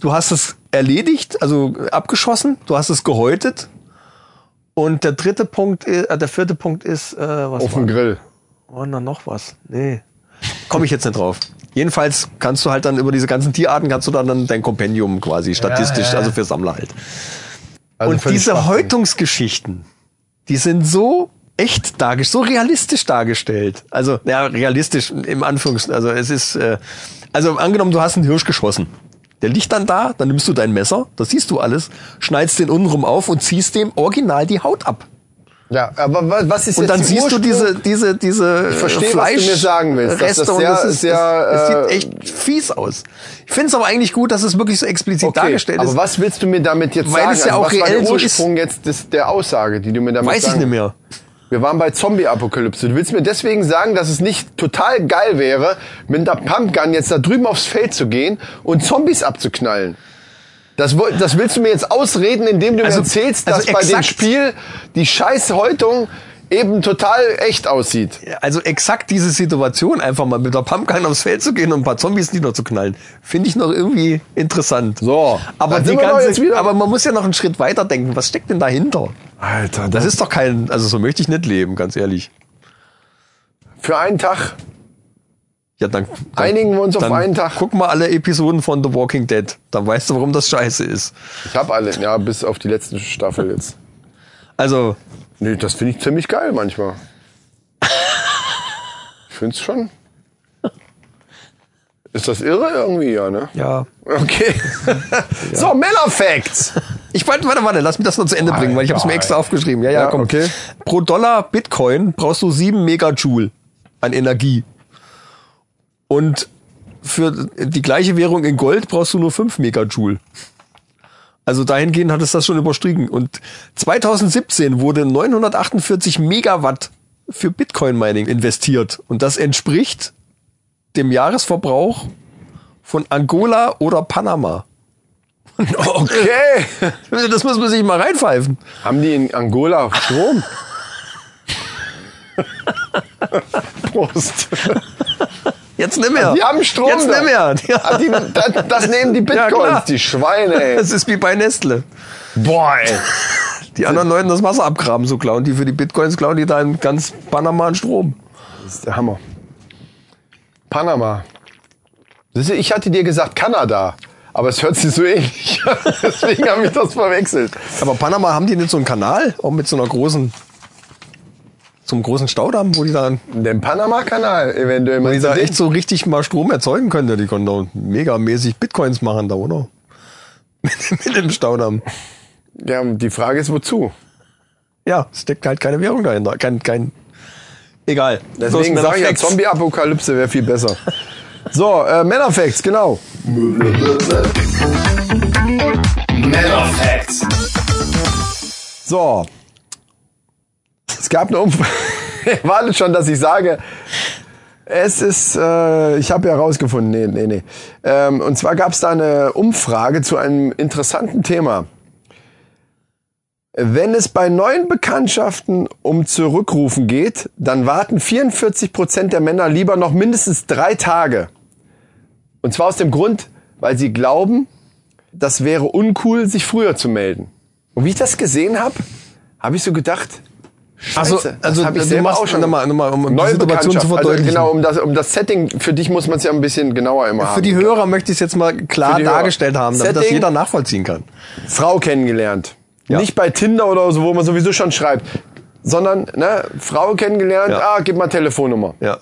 Du hast es erledigt, also abgeschossen, du hast es gehäutet. Und der dritte Punkt, äh, der vierte Punkt ist, äh, was Auf dem Grill. war denn da noch was? Nee. Komme ich jetzt nicht drauf. Jedenfalls kannst du halt dann über diese ganzen Tierarten kannst du dann, dann dein Kompendium quasi statistisch, ja, ja. also für Sammler halt. Also und diese. Häutungsgeschichten, die sind so echt dargestellt, so realistisch dargestellt. Also, ja, realistisch im Anführungs, also es ist, äh, also angenommen, du hast einen Hirsch geschossen. Der liegt dann da, dann nimmst du dein Messer, das siehst du alles, schneidest den untenrum auf und ziehst dem original die Haut ab. Ja, aber wa- was ist Und dann siehst du Ursprung- diese, diese, diese Ich verstehe, was du Fleisch mir sagen willst, dass das Reste und sehr- das ist, sehr, es, es äh, sieht echt fies aus. Ich finde es aber eigentlich gut, dass es wirklich so explizit Okay, dargestellt aber ist. was willst du mir damit jetzt Weil sagen? es ja auch was war reell der so ist. Ursprung jetzt des, der Aussage, die du mir damit Weiß sagen? ich nicht mehr. Wir waren bei Zombie-Apokalypse. Du willst mir deswegen sagen, dass es nicht total geil wäre, mit einer Pumpgun jetzt da drüben aufs Feld zu gehen und Zombies abzuknallen. Das, das willst du mir jetzt ausreden, indem du Also- mir erzählst, also dass bei dem Spiel die Scheißhäutung eben total echt aussieht. Also exakt diese Situation, einfach mal mit der Pumpgun aufs Feld zu gehen und ein paar Zombies niederzuknallen, finde ich noch irgendwie interessant. So, aber die ganze, aber man muss ja noch einen Schritt weiter denken. Was steckt denn dahinter? Alter, Das ist doch kein, also so möchte ich nicht leben, ganz ehrlich. für einen Tag. Ja, dann, dann Einigen wir uns auf einen Tag. Guck mal alle Episoden von The Walking Dead, dann weißt du, warum das scheiße ist. Ich habe alle, ja, bis auf die letzte Staffel jetzt. Also, Nee, das finde ich ziemlich geil manchmal. Ich finde es schon. Ist das irre irgendwie, ja, ne? ja. Okay. So, Männerfacts. Ich warte, warte, warte, lass mich das noch zu Ende bringen, weil ich habe es mir extra aufgeschrieben. Ja, ja, Ja, komm. okay. Pro Dollar Bitcoin brauchst du sieben Megajoule an Energie. Und für die gleiche Währung in Gold brauchst du nur fünf Megajoule. Also dahingehend hat es das schon überstiegen. Und 2017 wurde 948 Megawatt für Bitcoin-Mining investiert. Und das entspricht dem Jahresverbrauch von Angola oder Panama. Okay. Das muss man sich mal reinpfeifen. Haben die in Angola Strom? Prost. Jetzt nicht mehr. Die haben Strom. Jetzt nicht mehr. Ah, die, das, das nehmen die Ja, Bitcoins, klar. die Schweine, ey. Das ist wie bei Nestle. Boah, ey. Die anderen Leuten das Wasser abgraben, so klauen die für die Bitcoins, klauen die da in ganz Panama an Strom. Das ist der Hammer. Panama. Du, Ich hatte dir gesagt Kanada, aber es hört sich so ähnlich an. Deswegen habe ich das verwechselt. Aber Panama haben die nicht so einen Kanal, auch mit so einer großen, so einem großen Staudamm, wo die da, Den Panama-Kanal eventuell. wo die da du echt so richtig mal Strom erzeugen können. Die können da megamäßig Bitcoins machen da, oder? mit, dem Staudamm. Ja, die Frage ist, wozu? Ja, es steckt halt keine Währung dahinter. Kein, kein, egal. Deswegen Bloß sage ich ja. Zombie-Apokalypse wäre viel besser. So, äh, Männerfacts, genau. Männerfacts. So. Es gab eine Umfrage. Wartet schon, dass ich sage, es ist, äh, ich habe ja rausgefunden, nee, nee, nee. Ähm, und zwar gab es da eine Umfrage zu einem interessanten Thema. Wenn es bei neuen Bekanntschaften um Zurückrufen geht, dann warten 44 Prozent der Männer lieber noch mindestens drei Tage. Und zwar aus dem Grund, weil sie glauben, das wäre uncool, sich früher zu melden. Und wie ich das gesehen habe, habe ich so gedacht, Scheiße, Also, also das hab ich du selber machst auch schon nochmal, nochmal, um Neue Situation zu. Also verdeutlichen. genau, um das, um das Setting, für dich muss man es ja ein bisschen genauer immer haben. Für die Hörer möchte ich es jetzt mal klar dargestellt haben, damit das Setting- jeder nachvollziehen kann. Frau kennengelernt. Ja. Nicht bei Tinder oder so, wo man sowieso schon schreibt, sondern ne, Frau kennengelernt, Ja. ah, gib mal Telefonnummer. Ja.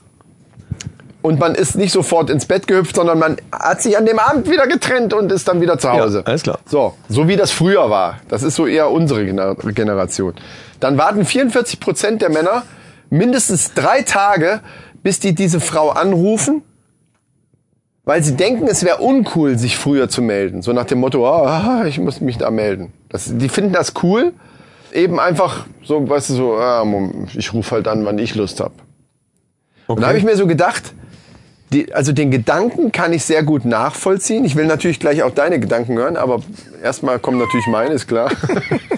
Und man ist nicht sofort ins Bett gehüpft, sondern man hat sich an dem Abend wieder getrennt und ist dann wieder zu Hause. Ja, alles klar. So, so wie das früher war. Das ist so eher unsere Gener- Generation. Dann warten 44 Prozent der Männer mindestens drei Tage, bis die diese Frau anrufen, weil sie denken, es wäre uncool, sich früher zu melden. So nach dem Motto, ah, ich muss mich da melden. Das, die finden das cool. eben einfach so, weißt du, so, ah, ich rufe halt an, wann ich Lust hab. Und da habe ich mir so gedacht, die, also den Gedanken kann ich sehr gut nachvollziehen. Ich will natürlich gleich auch deine Gedanken hören, aber erstmal kommen natürlich meine, ist klar.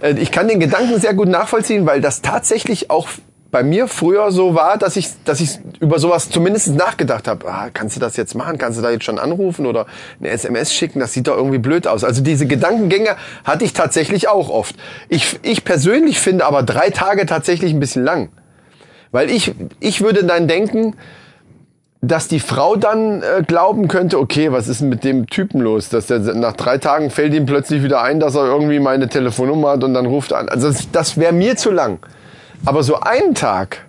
Äh, ich kann den Gedanken sehr gut nachvollziehen, weil das tatsächlich auch bei mir früher so war, dass ich, dass ich über sowas zumindest nachgedacht habe. Ah, kannst du das jetzt machen? Kannst du da jetzt schon anrufen oder eine SMS schicken? Das sieht doch irgendwie blöd aus. Also diese Gedankengänge hatte ich tatsächlich auch oft. Ich, ich persönlich finde aber drei Tage tatsächlich ein bisschen lang. Weil ich, ich würde dann denken, dass die Frau dann äh, glauben könnte, okay, was ist denn mit dem Typen los? Dass der nach drei Tagen fällt ihm plötzlich wieder ein, dass er irgendwie meine Telefonnummer hat und dann ruft an. Also das, das wäre mir zu lang. Aber so einen Tag,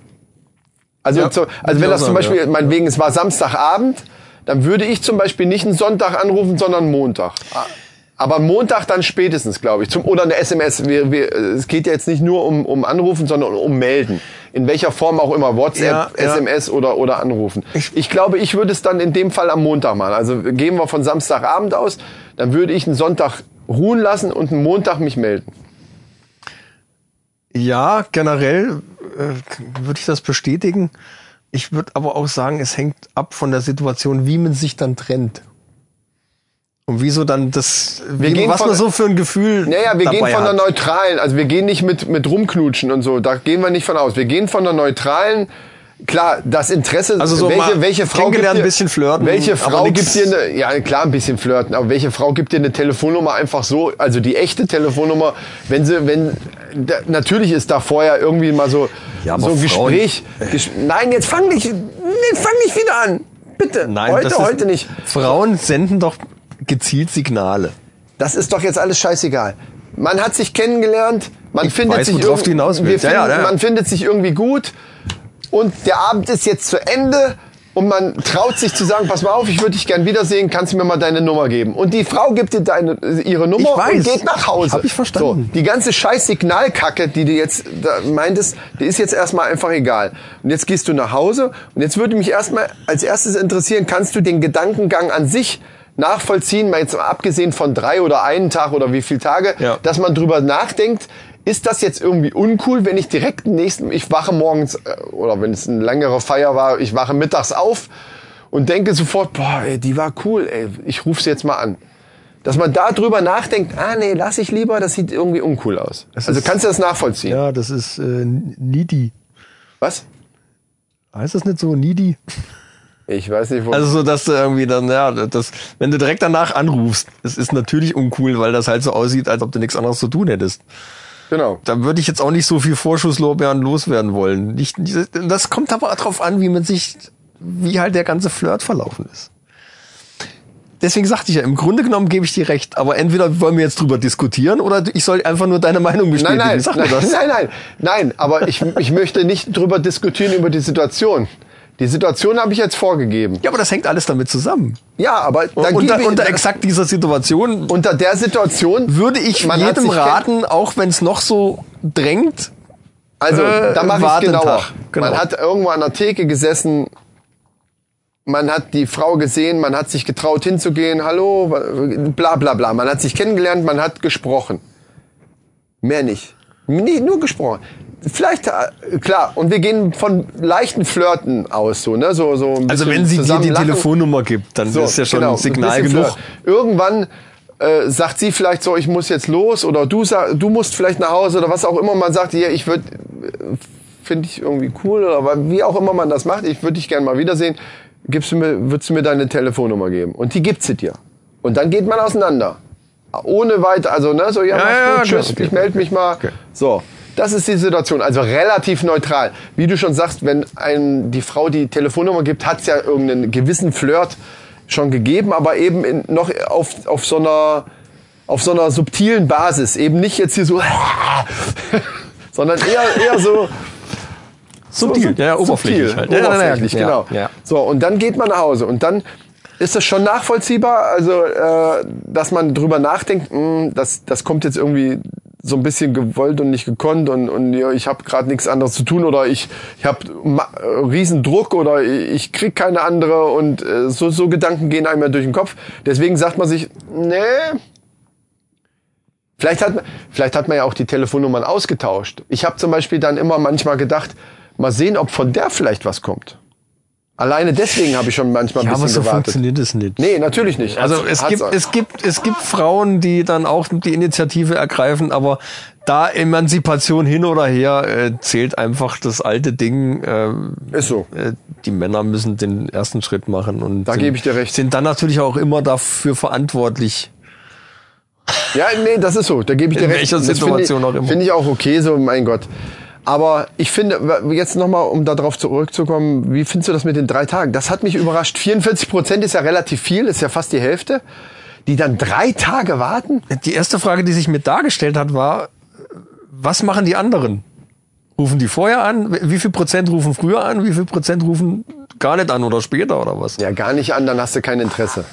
also, Ja, würde also wenn das zum Beispiel, ja. meinetwegen, es war Samstagabend, dann würde ich zum Beispiel nicht einen Sonntag anrufen, sondern Montag. Aber Montag dann spätestens, glaube ich. Zum, oder eine SMS. Wir, wir, es geht ja jetzt nicht nur um, um Anrufen, sondern um Melden. In welcher Form auch immer. WhatsApp, Ja, ja. SMS oder, oder Anrufen. Ich- Ich, glaube, ich würde es dann in dem Fall am Montag machen. Also gehen wir von Samstagabend aus. Dann würde ich einen Sonntag ruhen lassen und einen Montag mich melden. Ja, generell äh, würde ich das bestätigen. Ich würde aber auch sagen, es hängt ab von der Situation, wie man sich dann trennt. Und wieso dann das, wie, gehen was von- man so für ein Gefühl Naja, wir gehen von der neutralen, also wir gehen nicht mit, mit rumknutschen und so, da gehen wir nicht von aus. Wir gehen von der neutralen, klar, das Interesse, Also so welche, welche Frau gibt dir, ein bisschen flirten, welche Frau gibt dir eine, ja klar, ein bisschen flirten, aber welche Frau gibt dir eine Telefonnummer einfach so, also die echte Telefonnummer, wenn sie, wenn, da, natürlich ist da vorher irgendwie mal so, Ja, so ein Frauen- Gespräch, Ges nein, jetzt fang nicht, nee, fang nicht wieder an, bitte, Nein, heute, das ist, heute nicht. Frauen senden doch gezielt Signale. Das ist doch jetzt alles scheißegal. Man hat sich kennengelernt, man Ich findet weiß, sich worauf irgend- du hinaus willst. Ja, finden, ja, ja. man findet sich irgendwie gut und der Abend ist jetzt zu Ende und man traut sich zu sagen, pass mal auf, ich würde dich gern wiedersehen, kannst du mir mal deine Nummer geben? Und die Frau gibt dir deine, ihre Nummer und geht nach Hause. Hab ich verstanden. So, die ganze scheiß Signalkacke, die du jetzt da meintest, die ist jetzt erstmal einfach egal. Und jetzt gehst du nach Hause und jetzt würde mich erstmal als erstes interessieren, kannst du den Gedankengang an sich nachvollziehen, mal jetzt mal abgesehen von drei oder einen Tag oder wie viele Tage, Ja. dass man drüber nachdenkt, ist das jetzt irgendwie uncool, wenn ich direkt den nächsten, ich wache morgens, äh, oder wenn es eine längere Feier war, ich wache mittags auf und denke sofort, boah, ey, die war cool, ey, ich rufe sie jetzt mal an. Dass man da drüber nachdenkt, ah nee, lass ich lieber, das sieht irgendwie uncool aus. Das also ist- kannst du das nachvollziehen? Ja, das ist äh, needy. Was? Heißt das nicht so needy? Ich weiß nicht, wo. Also so, dass du irgendwie dann, ja, das, wenn du direkt danach anrufst, es ist natürlich uncool, weil das halt so aussieht, als ob du nichts anderes zu tun hättest. genau. Da würde ich jetzt auch nicht so viel Vorschusslorbeeren loswerden wollen. Nicht, das kommt aber darauf an, wie man sich, wie halt der ganze Flirt verlaufen ist. Deswegen sagte ich ja, im Grunde genommen gebe ich dir recht, aber entweder wollen wir jetzt drüber diskutieren oder ich soll einfach nur deine Meinung Nein, bestätigen. nein, Sag mir nein, das. nein, nein, nein, aber ich, ich möchte nicht drüber diskutieren über die Situation. Die Situation habe ich jetzt vorgegeben. Ja, aber das hängt alles damit zusammen. Ja, aber unter, ich, unter exakt dieser Situation unter der Situation würde ich jedem raten, auch wenn es noch so drängt, Also, Äh, da mache ich genauer. Genau. Man hat irgendwo an der Theke gesessen, man hat die Frau gesehen, man hat sich getraut hinzugehen, hallo, bla bla bla. Man hat sich kennengelernt, man hat gesprochen. Mehr nicht. Nee, nur gesprochen. Vielleicht, äh, klar, und wir gehen von leichten Flirten aus, so, ne, so, so ein also wenn sie dir die lachen. Telefonnummer gibt, dann So, ist ja schon genau, ein Signal bisschen genug. Flirt. Irgendwann äh, sagt sie vielleicht so, ich muss jetzt los oder du sag, du musst vielleicht nach Hause oder was auch immer man sagt, ja, ich würde finde ich irgendwie cool oder wie auch immer man das macht, ich würde dich gerne mal wiedersehen. Gibst du mir würdest du mir deine Telefonnummer geben und die gibt sie dir. Und dann geht man auseinander. Ohne weiter, also ne, so ja, Ja, ja, gut, okay, tschüss, okay, ich melde mich mal. So, das ist die Situation, also relativ neutral. Wie du schon sagst, wenn ein, die Frau die Telefonnummer gibt, hat's ja irgendeinen gewissen Flirt schon gegeben, aber eben in, noch auf, auf so einer auf so einer subtilen Basis, eben nicht jetzt hier so, sondern eher eher so Subtil, ja, ja, oberflächlich subtil, halt. Ja, ja, ja, oberflächlich, ja, genau. ja. So, und dann geht man nach Hause und dann ist das schon nachvollziehbar, also äh, dass man drüber nachdenkt, mh, das, das kommt jetzt irgendwie so ein bisschen gewollt und nicht gekonnt und, und ja, ich habe gerade nichts anderes zu tun oder ich, ich habe äh, riesen Druck oder ich, krieg keine andere und äh, so, so Gedanken gehen einem ja durch den Kopf. Deswegen sagt man sich, nee, Vielleicht hat, vielleicht hat man ja auch die Telefonnummern ausgetauscht. Ich habe zum Beispiel dann immer manchmal gedacht, mal sehen, ob von der vielleicht was kommt. Alleine deswegen habe ich schon manchmal ein Ja, aber bisschen so gewartet. funktioniert es nicht. Nee, natürlich nicht. Also Hat's- es gibt, auch. es gibt, es gibt Frauen, die dann auch die Initiative ergreifen, aber da Emanzipation hin oder her äh, zählt einfach das alte Ding. Äh, Ist so. äh, die Männer müssen den ersten Schritt machen und Da sind, gebe ich dir recht. sind dann natürlich auch immer dafür verantwortlich. Ja, nee, das ist so. Da gebe ich dir In recht. welcher finde ich- Situation auch immer. Finde ich auch okay, so mein Gott. Aber ich finde, jetzt nochmal, um darauf zurückzukommen, wie findest du das mit den drei Tagen? Das hat mich überrascht. 44 Prozent ist ja relativ viel, ist ja fast die Hälfte. Die dann drei Tage warten? Die erste Frage, die sich mir dargestellt hat, war, was machen die anderen? Rufen die vorher an? Wie viel Prozent rufen früher an? Wie viel Prozent rufen gar nicht an oder später oder was? Ja, gar nicht an, dann hast du kein Interesse.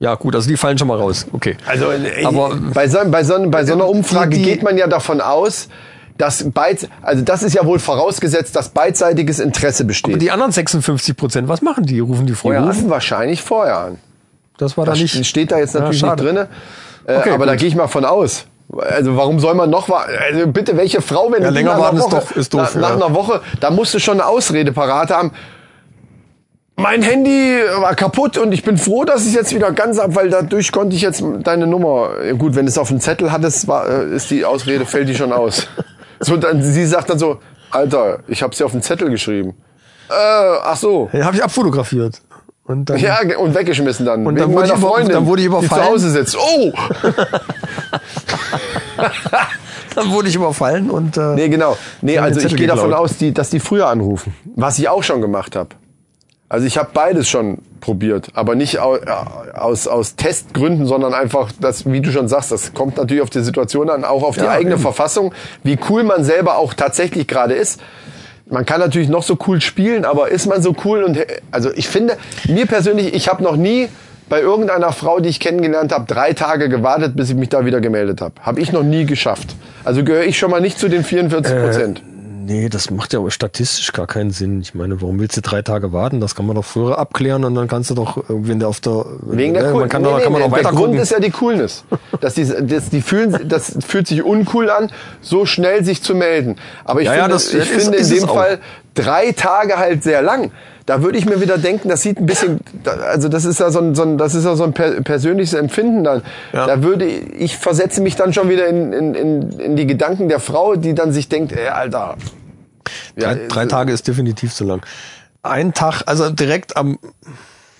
Ja, gut, also die fallen schon mal raus. Okay. Also, äh, Aber- bei, so, bei, so, bei so einer Umfrage Die- die- geht man ja davon aus, dass beid, also das ist ja wohl vorausgesetzt, dass beidseitiges Interesse besteht. Und die anderen 56 Prozent, was machen die? Rufen die Die vorher rufen an? wahrscheinlich vorher an. Das war da Das nicht. steht da jetzt Ja, natürlich schade. nicht drinne. Äh, Okay, aber da gut. gehe ich mal von aus. Also warum soll man noch? Also bitte, welche Frau, wenn Ja, die länger nach einer warten ist Woche, doch- ist doof, nach, nach ja. einer Woche, da musst du schon eine Ausrede parat haben. Mein Handy war kaputt und ich bin froh, dass ich jetzt wieder ganz ab, weil dadurch konnte ich jetzt deine Nummer. Gut, wenn du es auf dem Zettel hattest, war, äh, ist die Ausrede fällt die schon aus. So, dann, sie sagt dann so, Alter, ich habe sie auf den Zettel geschrieben. Äh, ach so. Ja, habe ich abfotografiert. Und dann, Ja, und weggeschmissen dann. Und dann wurde ich Freundin, dann wurde ich Die zu überfallen. Hause sitzt. Oh! dann wurde ich überfallen und äh, Nee, genau. Nee, also ich gehe davon aus, die, dass die früher anrufen. Was ich auch schon gemacht habe. Also ich habe beides schon probiert, aber nicht au- äh, aus, aus Testgründen, sondern einfach, das, wie du schon sagst, das kommt natürlich auf die Situation an, auch auf die Ja, eigene eben. Verfassung, wie cool man selber auch tatsächlich gerade ist. Man kann natürlich noch so cool spielen, aber ist man so cool und also ich finde, mir persönlich, ich habe noch nie bei irgendeiner Frau, die ich kennengelernt habe, drei Tage gewartet, bis ich mich da wieder gemeldet habe. Habe ich noch nie geschafft. Also gehöre ich schon mal nicht zu den 44 Prozent. Nee, das macht ja statistisch gar keinen Sinn. Ich meine, warum willst du drei Tage warten? Das kann man doch früher abklären und dann kannst du doch, wenn der auf der Wegen der ja, Cool man kann, doch, kann man doch der Grund gucken. ist ja die Coolness. Dass die, das, die fühlen, das fühlt sich uncool an, so schnell sich zu melden. Aber ich Ja, ja, finde, das ich ist- finde in ist es dem. Fall drei Tage halt sehr lang. Da würde ich mir wieder denken, das sieht ein bisschen, also das ist ja so ein, so ein das ist ja so ein per, persönliches Empfinden dann. Ja. Da würde ich, ich versetze mich dann schon wieder in, in, in, in die Gedanken der Frau, die dann sich denkt, ey, Alter. Ja, drei, drei Tage ist definitiv zu lang. Ein Tag, also direkt am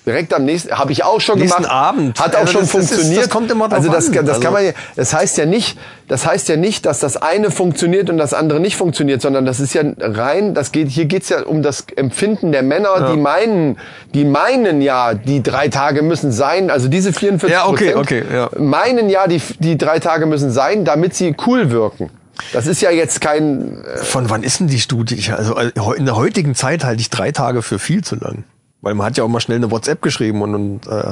Direkt am nächsten, habe ich auch schon Nächsten gemacht. Abend. Hat auch Also schon das- das ist- funktioniert. das kommt immer drauf Also das, das Also- kann man, ja- das heißt ja nicht, das heißt ja nicht, dass das eine funktioniert und das andere nicht funktioniert, sondern das ist ja rein, das geht, hier geht's ja um das Empfinden der Männer, die meinen, die meinen ja, die drei Tage müssen sein, also diese 44 Ja, okay, Prozent okay, ja. meinen ja, die, die drei Tage müssen sein, damit sie cool wirken. Das ist ja jetzt kein, äh, Von wann ist denn die Studie? Also äh, in der heutigen Zeit halte ich drei Tage für viel zu lang. Weil man hat ja auch mal schnell eine WhatsApp geschrieben und, und äh,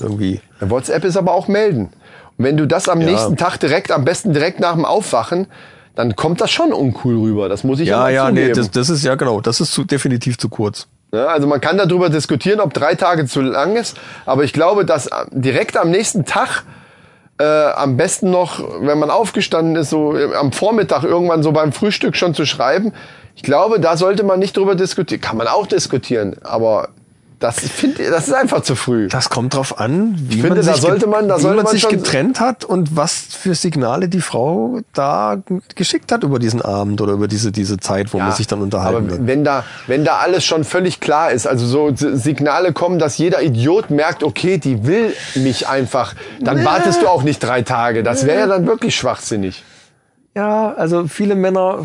irgendwie. WhatsApp ist aber auch melden. Und wenn du das am Ja. nächsten Tag direkt, am besten direkt nach dem Aufwachen, dann kommt das schon uncool rüber. Das muss ich Ja, ja, nee, zugeben. das, das ist ja genau, das ist zu, definitiv zu kurz. Ja, also man kann darüber diskutieren, ob drei Tage zu lang ist, aber ich glaube, dass direkt am nächsten Tag äh, am besten noch, wenn man aufgestanden ist, so äh, am Vormittag irgendwann so beim Frühstück schon zu schreiben. Ich glaube, da sollte man nicht drüber diskutieren. Kann man auch diskutieren, aber das finde das ist einfach zu früh. Das kommt drauf an, wie finde, man da sich, sollte man- da wie sollte man man sich getrennt hat und was für Signale die Frau da geschickt hat über diesen Abend oder über diese, diese Zeit, wo man sich dann unterhalten aber wird. wenn da, wenn da alles schon völlig klar ist, also so Signale kommen, dass jeder Idiot merkt, okay, die will mich einfach, dann wartest du auch nicht drei Tage. Das wäre ja dann wirklich schwachsinnig. Ja, also viele Männer,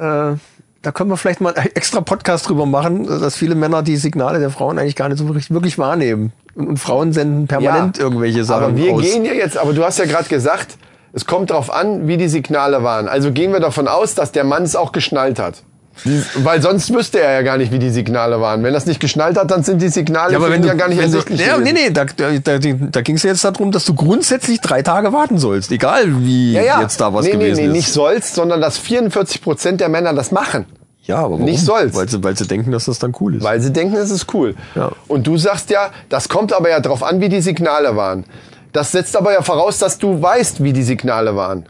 äh, da können wir vielleicht mal einen extra Podcast drüber machen, dass viele Männer die Signale der Frauen eigentlich gar nicht so wirklich, wirklich wahrnehmen. Und, und Frauen senden permanent Ja, irgendwelche Sachen Aber wir aus. gehen ja jetzt, aber du hast ja gerade gesagt, es kommt drauf an, wie die Signale waren. Also gehen wir davon aus, dass der Mann es auch geschnallt hat. Die, weil sonst wüsste er ja gar nicht, wie die Signale waren. Wenn es nicht geschnallt hat, dann sind die Signale ja, aber wenn du, ja gar nicht wenn du, ersichtlich. ja, nee, nee, da, da, da, da ging es jetzt darum, dass du grundsätzlich drei Tage warten sollst, egal wie ja, ja. jetzt da was nee, gewesen nee, nee, ist. nicht sollst, sondern dass 44 Prozent der Männer das machen. ja, aber warum? nicht sollst. Weil sie, weil sie denken, dass das dann cool ist. Weil sie denken, es ist cool. Ja. Und du sagst ja, das kommt aber ja drauf an, wie die Signale waren. Das setzt aber ja voraus, dass du weißt, wie die Signale waren.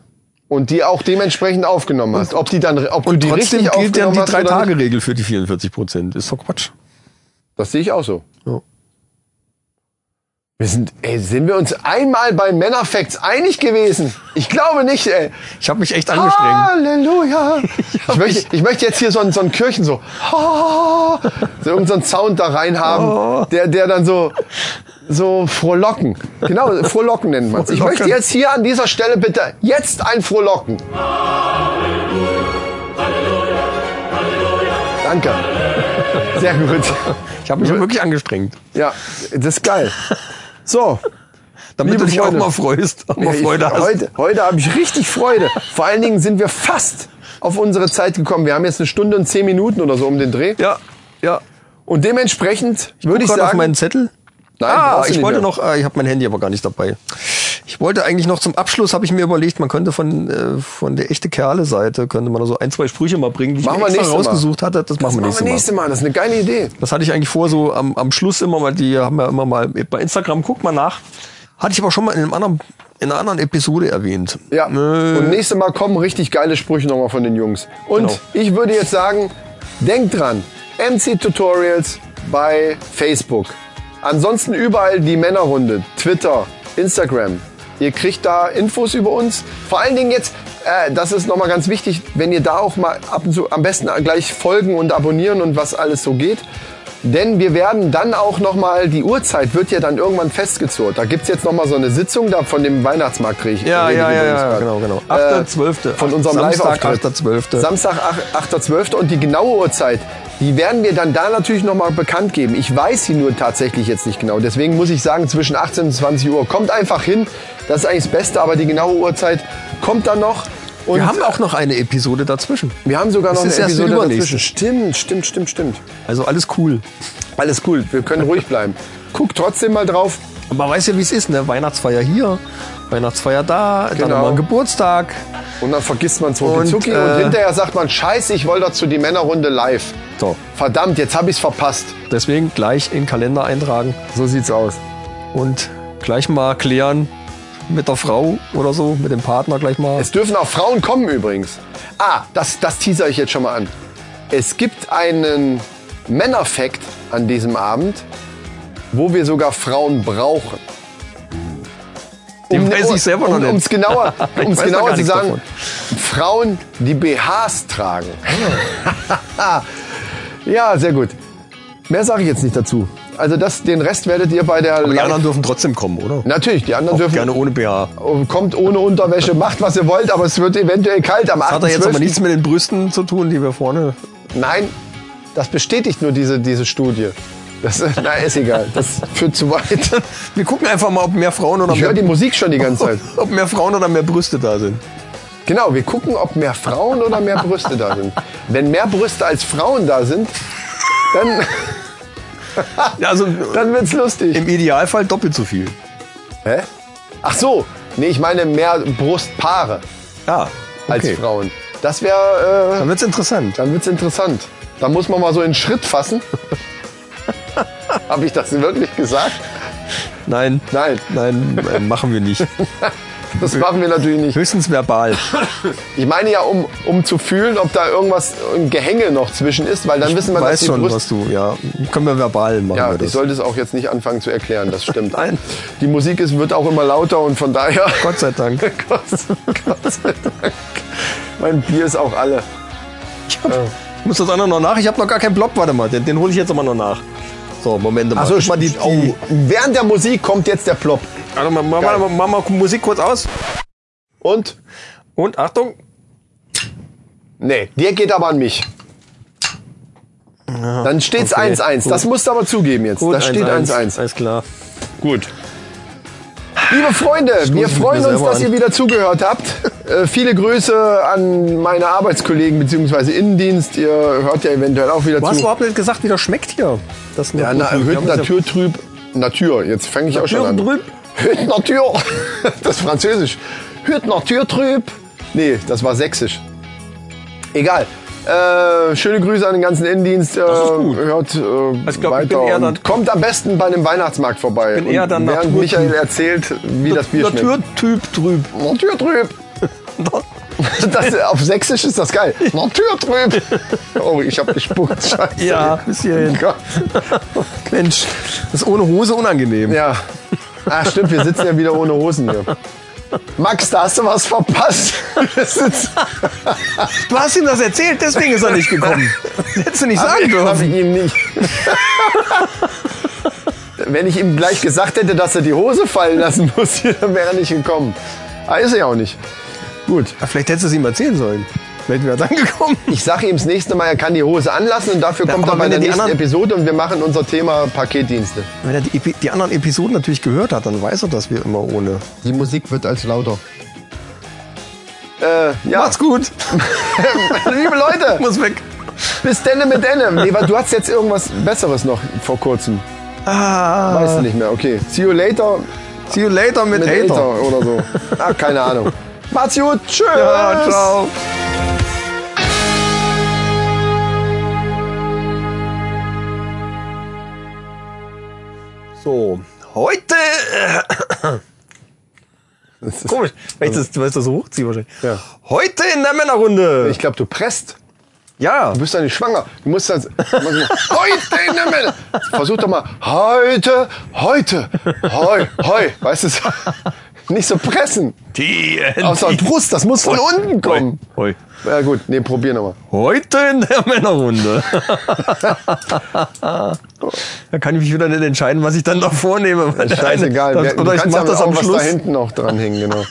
Und die auch dementsprechend aufgenommen hast. Ob die dann, ob du Und die trotzdem richtig gilt aufgenommen die. Drei-Tage-Regel für die 44 Prozent. Ist doch Quatsch. Das sehe ich auch so. Ja. Wir sind, ey, sind wir uns einmal bei Männerfacts einig gewesen? Ich glaube nicht, ey. Ich habe mich echt angestrengt. Halleluja. Ich möchte, ich möchte jetzt hier so einen, so einen Kirchen so, so irgendeinen so einen Sound da rein haben, der, der dann so, so frohlocken. Genau, frohlocken nennt man es. Ich möchte jetzt hier an dieser Stelle bitte jetzt ein frohlocken. Danke. Sehr gut. Ich habe mich wirklich angestrengt. Ja, das ist geil. So, Damit Liebe du dich Freunde. auch mal freust, auch mal ich, Freude hast. heute heute habe ich richtig Freude. Vor allen Dingen sind wir fast auf unsere Zeit gekommen. Wir haben jetzt eine Stunde und zehn Minuten oder so um den Dreh. Ja, ja. Und dementsprechend würde Guck ich sagen, auf meinen Zettel. Nein, ah, ich wollte mehr. noch, äh, ich habe mein Handy aber gar nicht dabei. Ich wollte eigentlich noch zum Abschluss, habe ich mir überlegt, man könnte von äh, von der echte Kerle Seite könnte man so ein zwei Sprüche mal bringen, die Machen ich mir extra nächstes Mal. rausgesucht hatte. Das, machen wir machen nächstes wir Mal. nächste Mal. Das ist eine geile Idee. Das hatte ich eigentlich vor, so am, am Schluss immer mal, die haben ja immer mal bei Instagram, guckt mal nach. Hatte ich aber schon mal in einem anderen, in einer anderen Episode erwähnt. Ja. Äh, Und nächstes Mal kommen richtig geile Sprüche nochmal von den Jungs. Und Genau. ich würde jetzt sagen, denkt dran, MC Tutorials bei Facebook. Ansonsten überall die Männerrunde, Twitter, Instagram. Ihr kriegt da Infos über uns. Vor allen Dingen jetzt, äh, das ist nochmal ganz wichtig, wenn ihr da auch mal ab und zu am besten gleich folgen und abonnieren und was alles so geht. Denn wir werden dann auch nochmal, die Uhrzeit wird ja dann irgendwann festgezurrt. Da gibt's jetzt nochmal so eine Sitzung da von dem Weihnachtsmarkt. rede ich Ja, ja, ja, ja, genau, genau. Äh, 8.12. Von unserem Samstag, Live-Auftritt. 8.12.. Samstag, ach- 8.12. Und die genaue Uhrzeit, die werden wir dann da natürlich nochmal bekannt geben. Ich weiß sie nur tatsächlich jetzt nicht genau. Deswegen muss ich sagen, zwischen 18 und 20 Uhr. Kommt einfach hin. Das ist eigentlich das Beste, aber die genaue Uhrzeit kommt dann noch. Und Wir haben auch noch eine Episode dazwischen. wir haben sogar noch Das eine Episode dazwischen. Stimmt, stimmt, stimmt, stimmt. Also alles cool. Alles cool. Wir können ruhig bleiben. Guckt trotzdem mal drauf. Und man weiß ja, wie es ist, ne? Weihnachtsfeier hier, Weihnachtsfeier da, dann Genau. nochmal ein Geburtstag. Und dann vergisst man Und, Zucki und, äh, hinterher sagt man, scheiße, ich wollte dazu die Männerrunde live. So. Verdammt, jetzt habe ich es verpasst. Deswegen gleich in den Kalender eintragen So sieht's aus. und gleich mal klären mit der Frau oder so, mit dem Partner gleich mal. Es dürfen auch Frauen kommen übrigens. Ah, das, das teaser ich jetzt schon mal an. Es gibt einen Männerfakt an diesem Abend, wo wir sogar Frauen brauchen. Den weiß ich selber noch um, nicht. um's genauer, Ich um's noch genauer zu sagen, davon. Frauen, die BHs tragen. ja, sehr gut. Mehr sage ich jetzt nicht dazu. Also das, den Rest werdet ihr bei der Aber die Live- anderen dürfen trotzdem kommen, oder? Natürlich, die anderen dürfen Gerne ohne BH. kommt ohne Unterwäsche, macht was ihr wollt, aber es wird eventuell kalt am 8. Hat er jetzt aber nichts mit den Brüsten zu tun, die wir vorne. Nein, das bestätigt nur diese, diese Studie. Das, na, ist egal. Das führt zu weit. Wir gucken einfach mal, ob mehr Frauen oder Ich höre mehr, die Musik schon die ganze Zeit. ob mehr Frauen oder mehr Brüste da sind. Genau, wir gucken, ob mehr Frauen oder mehr Brüste da sind. Wenn mehr Brüste als Frauen da sind, dann, also dann wird's lustig. im Idealfall doppelt so viel. Hä? Ach so, nee, ich meine mehr Brustpaare Ja, als okay. Frauen. Das wäre, äh, Dann wird's interessant. dann wird's interessant. Da muss man mal so einen Schritt fassen. Habe ich das wirklich gesagt? Nein, Nein, nein, äh, machen wir nicht. das machen wir natürlich nicht. Höchstens verbal. Ich meine ja, um, um zu fühlen, ob da irgendwas, ein Gehänge noch zwischen ist, weil dann wissen wir, dass Weiß die schon, Brust... was du, ja. Können wir verbal machen Ja, ich sollte es auch jetzt nicht anfangen zu erklären, das stimmt. Nein. Die Musik ist, wird auch immer lauter und von daher... Gott sei Dank. Gott, Gott sei Dank. Mein Bier ist auch alle. Ich muss das andere noch nach. Ich habe noch gar keinen Block. Warte mal, den, den hole ich jetzt aber noch nach. So, Moment mal. Guck mal die, oh, während der Musik kommt jetzt der Plop. Mal, mach, mal, mach mal Musik kurz aus. Und? Und Achtung. Nee, der geht aber an mich. Dann steht's okay, 1-1. gut. Das musst du aber zugeben jetzt. Gut, das steht 1-1. 1-1. Alles klar. Gut. Liebe Freunde, wir freuen uns, dass an. ihr wieder zugehört habt. Äh, viele Grüße an meine Arbeitskollegen bzw. Innendienst. Ihr hört ja eventuell auch wieder Du hast zu. überhaupt nicht gesagt, wie das schmeckt hier. Das Ja, na, Hüt Naturtrüb. Natur. Jetzt fange ich auch schon an. Hüt Natur. Das ist Französisch. Hüt Naturtrüb. Nee, das war Sächsisch. Egal. Äh, schöne Grüße an den ganzen Innendienst. Äh, ist gut. Hört äh, ich glaub, ich weiter und dann- kommt am besten bei dem Weihnachtsmarkt vorbei. bin eher dann während Naturtyp. Michael erzählt, wie das Bier schmeckt. Naturtyp trüb. Naturtrüb. Das, auf Sächsisch ist das geil. Naturtrüb. Oh, ich hab gespuckt. Scheiße. Ja, bis hierhin. Gott. Mensch, das ist ohne Hose unangenehm. Ja. Ah, stimmt, wir sitzen ja wieder ohne Hosen hier. Max, da hast du was verpasst. Du hast ihm das erzählt, deswegen ist er nicht gekommen. Das hättest du nicht sagen Hab ich dürfen. ihm nicht. Wenn ich ihm gleich gesagt hätte, dass er die Hose fallen lassen muss, dann wäre er nicht gekommen. Ah, ist er ja auch nicht. Gut. Ja, vielleicht hättest du es ihm erzählen sollen. Vielleicht wäre er dann gekommen. Ich sage ihm das nächste Mal, er kann die Hose anlassen und dafür Ja, kommt er bei der er die nächsten anderen- Episode und wir machen unser Thema Paketdienste. Wenn er die, die anderen Episoden natürlich gehört hat, dann weiß er, dass wir immer ohne. Die Musik wird als lauter. Äh, ja. Macht's gut. Liebe Leute, Muss weg. bis denne mit denne. Nee, du hast jetzt irgendwas Besseres noch vor kurzem. Ah, Weißt du nicht mehr. Okay. See you later see you later mit, mit Hater. Hater oder so. Ah, keine Ahnung. Macht's gut. Tschüss. Ja, ciao. So, heute. Komisch, weil ich das, weil ich das so hochziehe wahrscheinlich. Ja. Heute in der Männerrunde. Ich glaube, du presst. ja. Du bist doch nicht schwanger. Du musst das. heute in der Männer. Versuch doch mal. Heute, heute, heu, heu. Weißt du, nicht so pressen. Die, Aus der Brust, das muss von unten kommen. Heu. Ja gut, nee, probier nochmal. Heute in der Männerrunde. da kann ich mich wieder nicht entscheiden, was ich dann noch vornehme. eine- Scheißegal. das- Wer- Oder du ich kannst mach ja das auch am was Schluss. da hinten noch dran hängen, genau.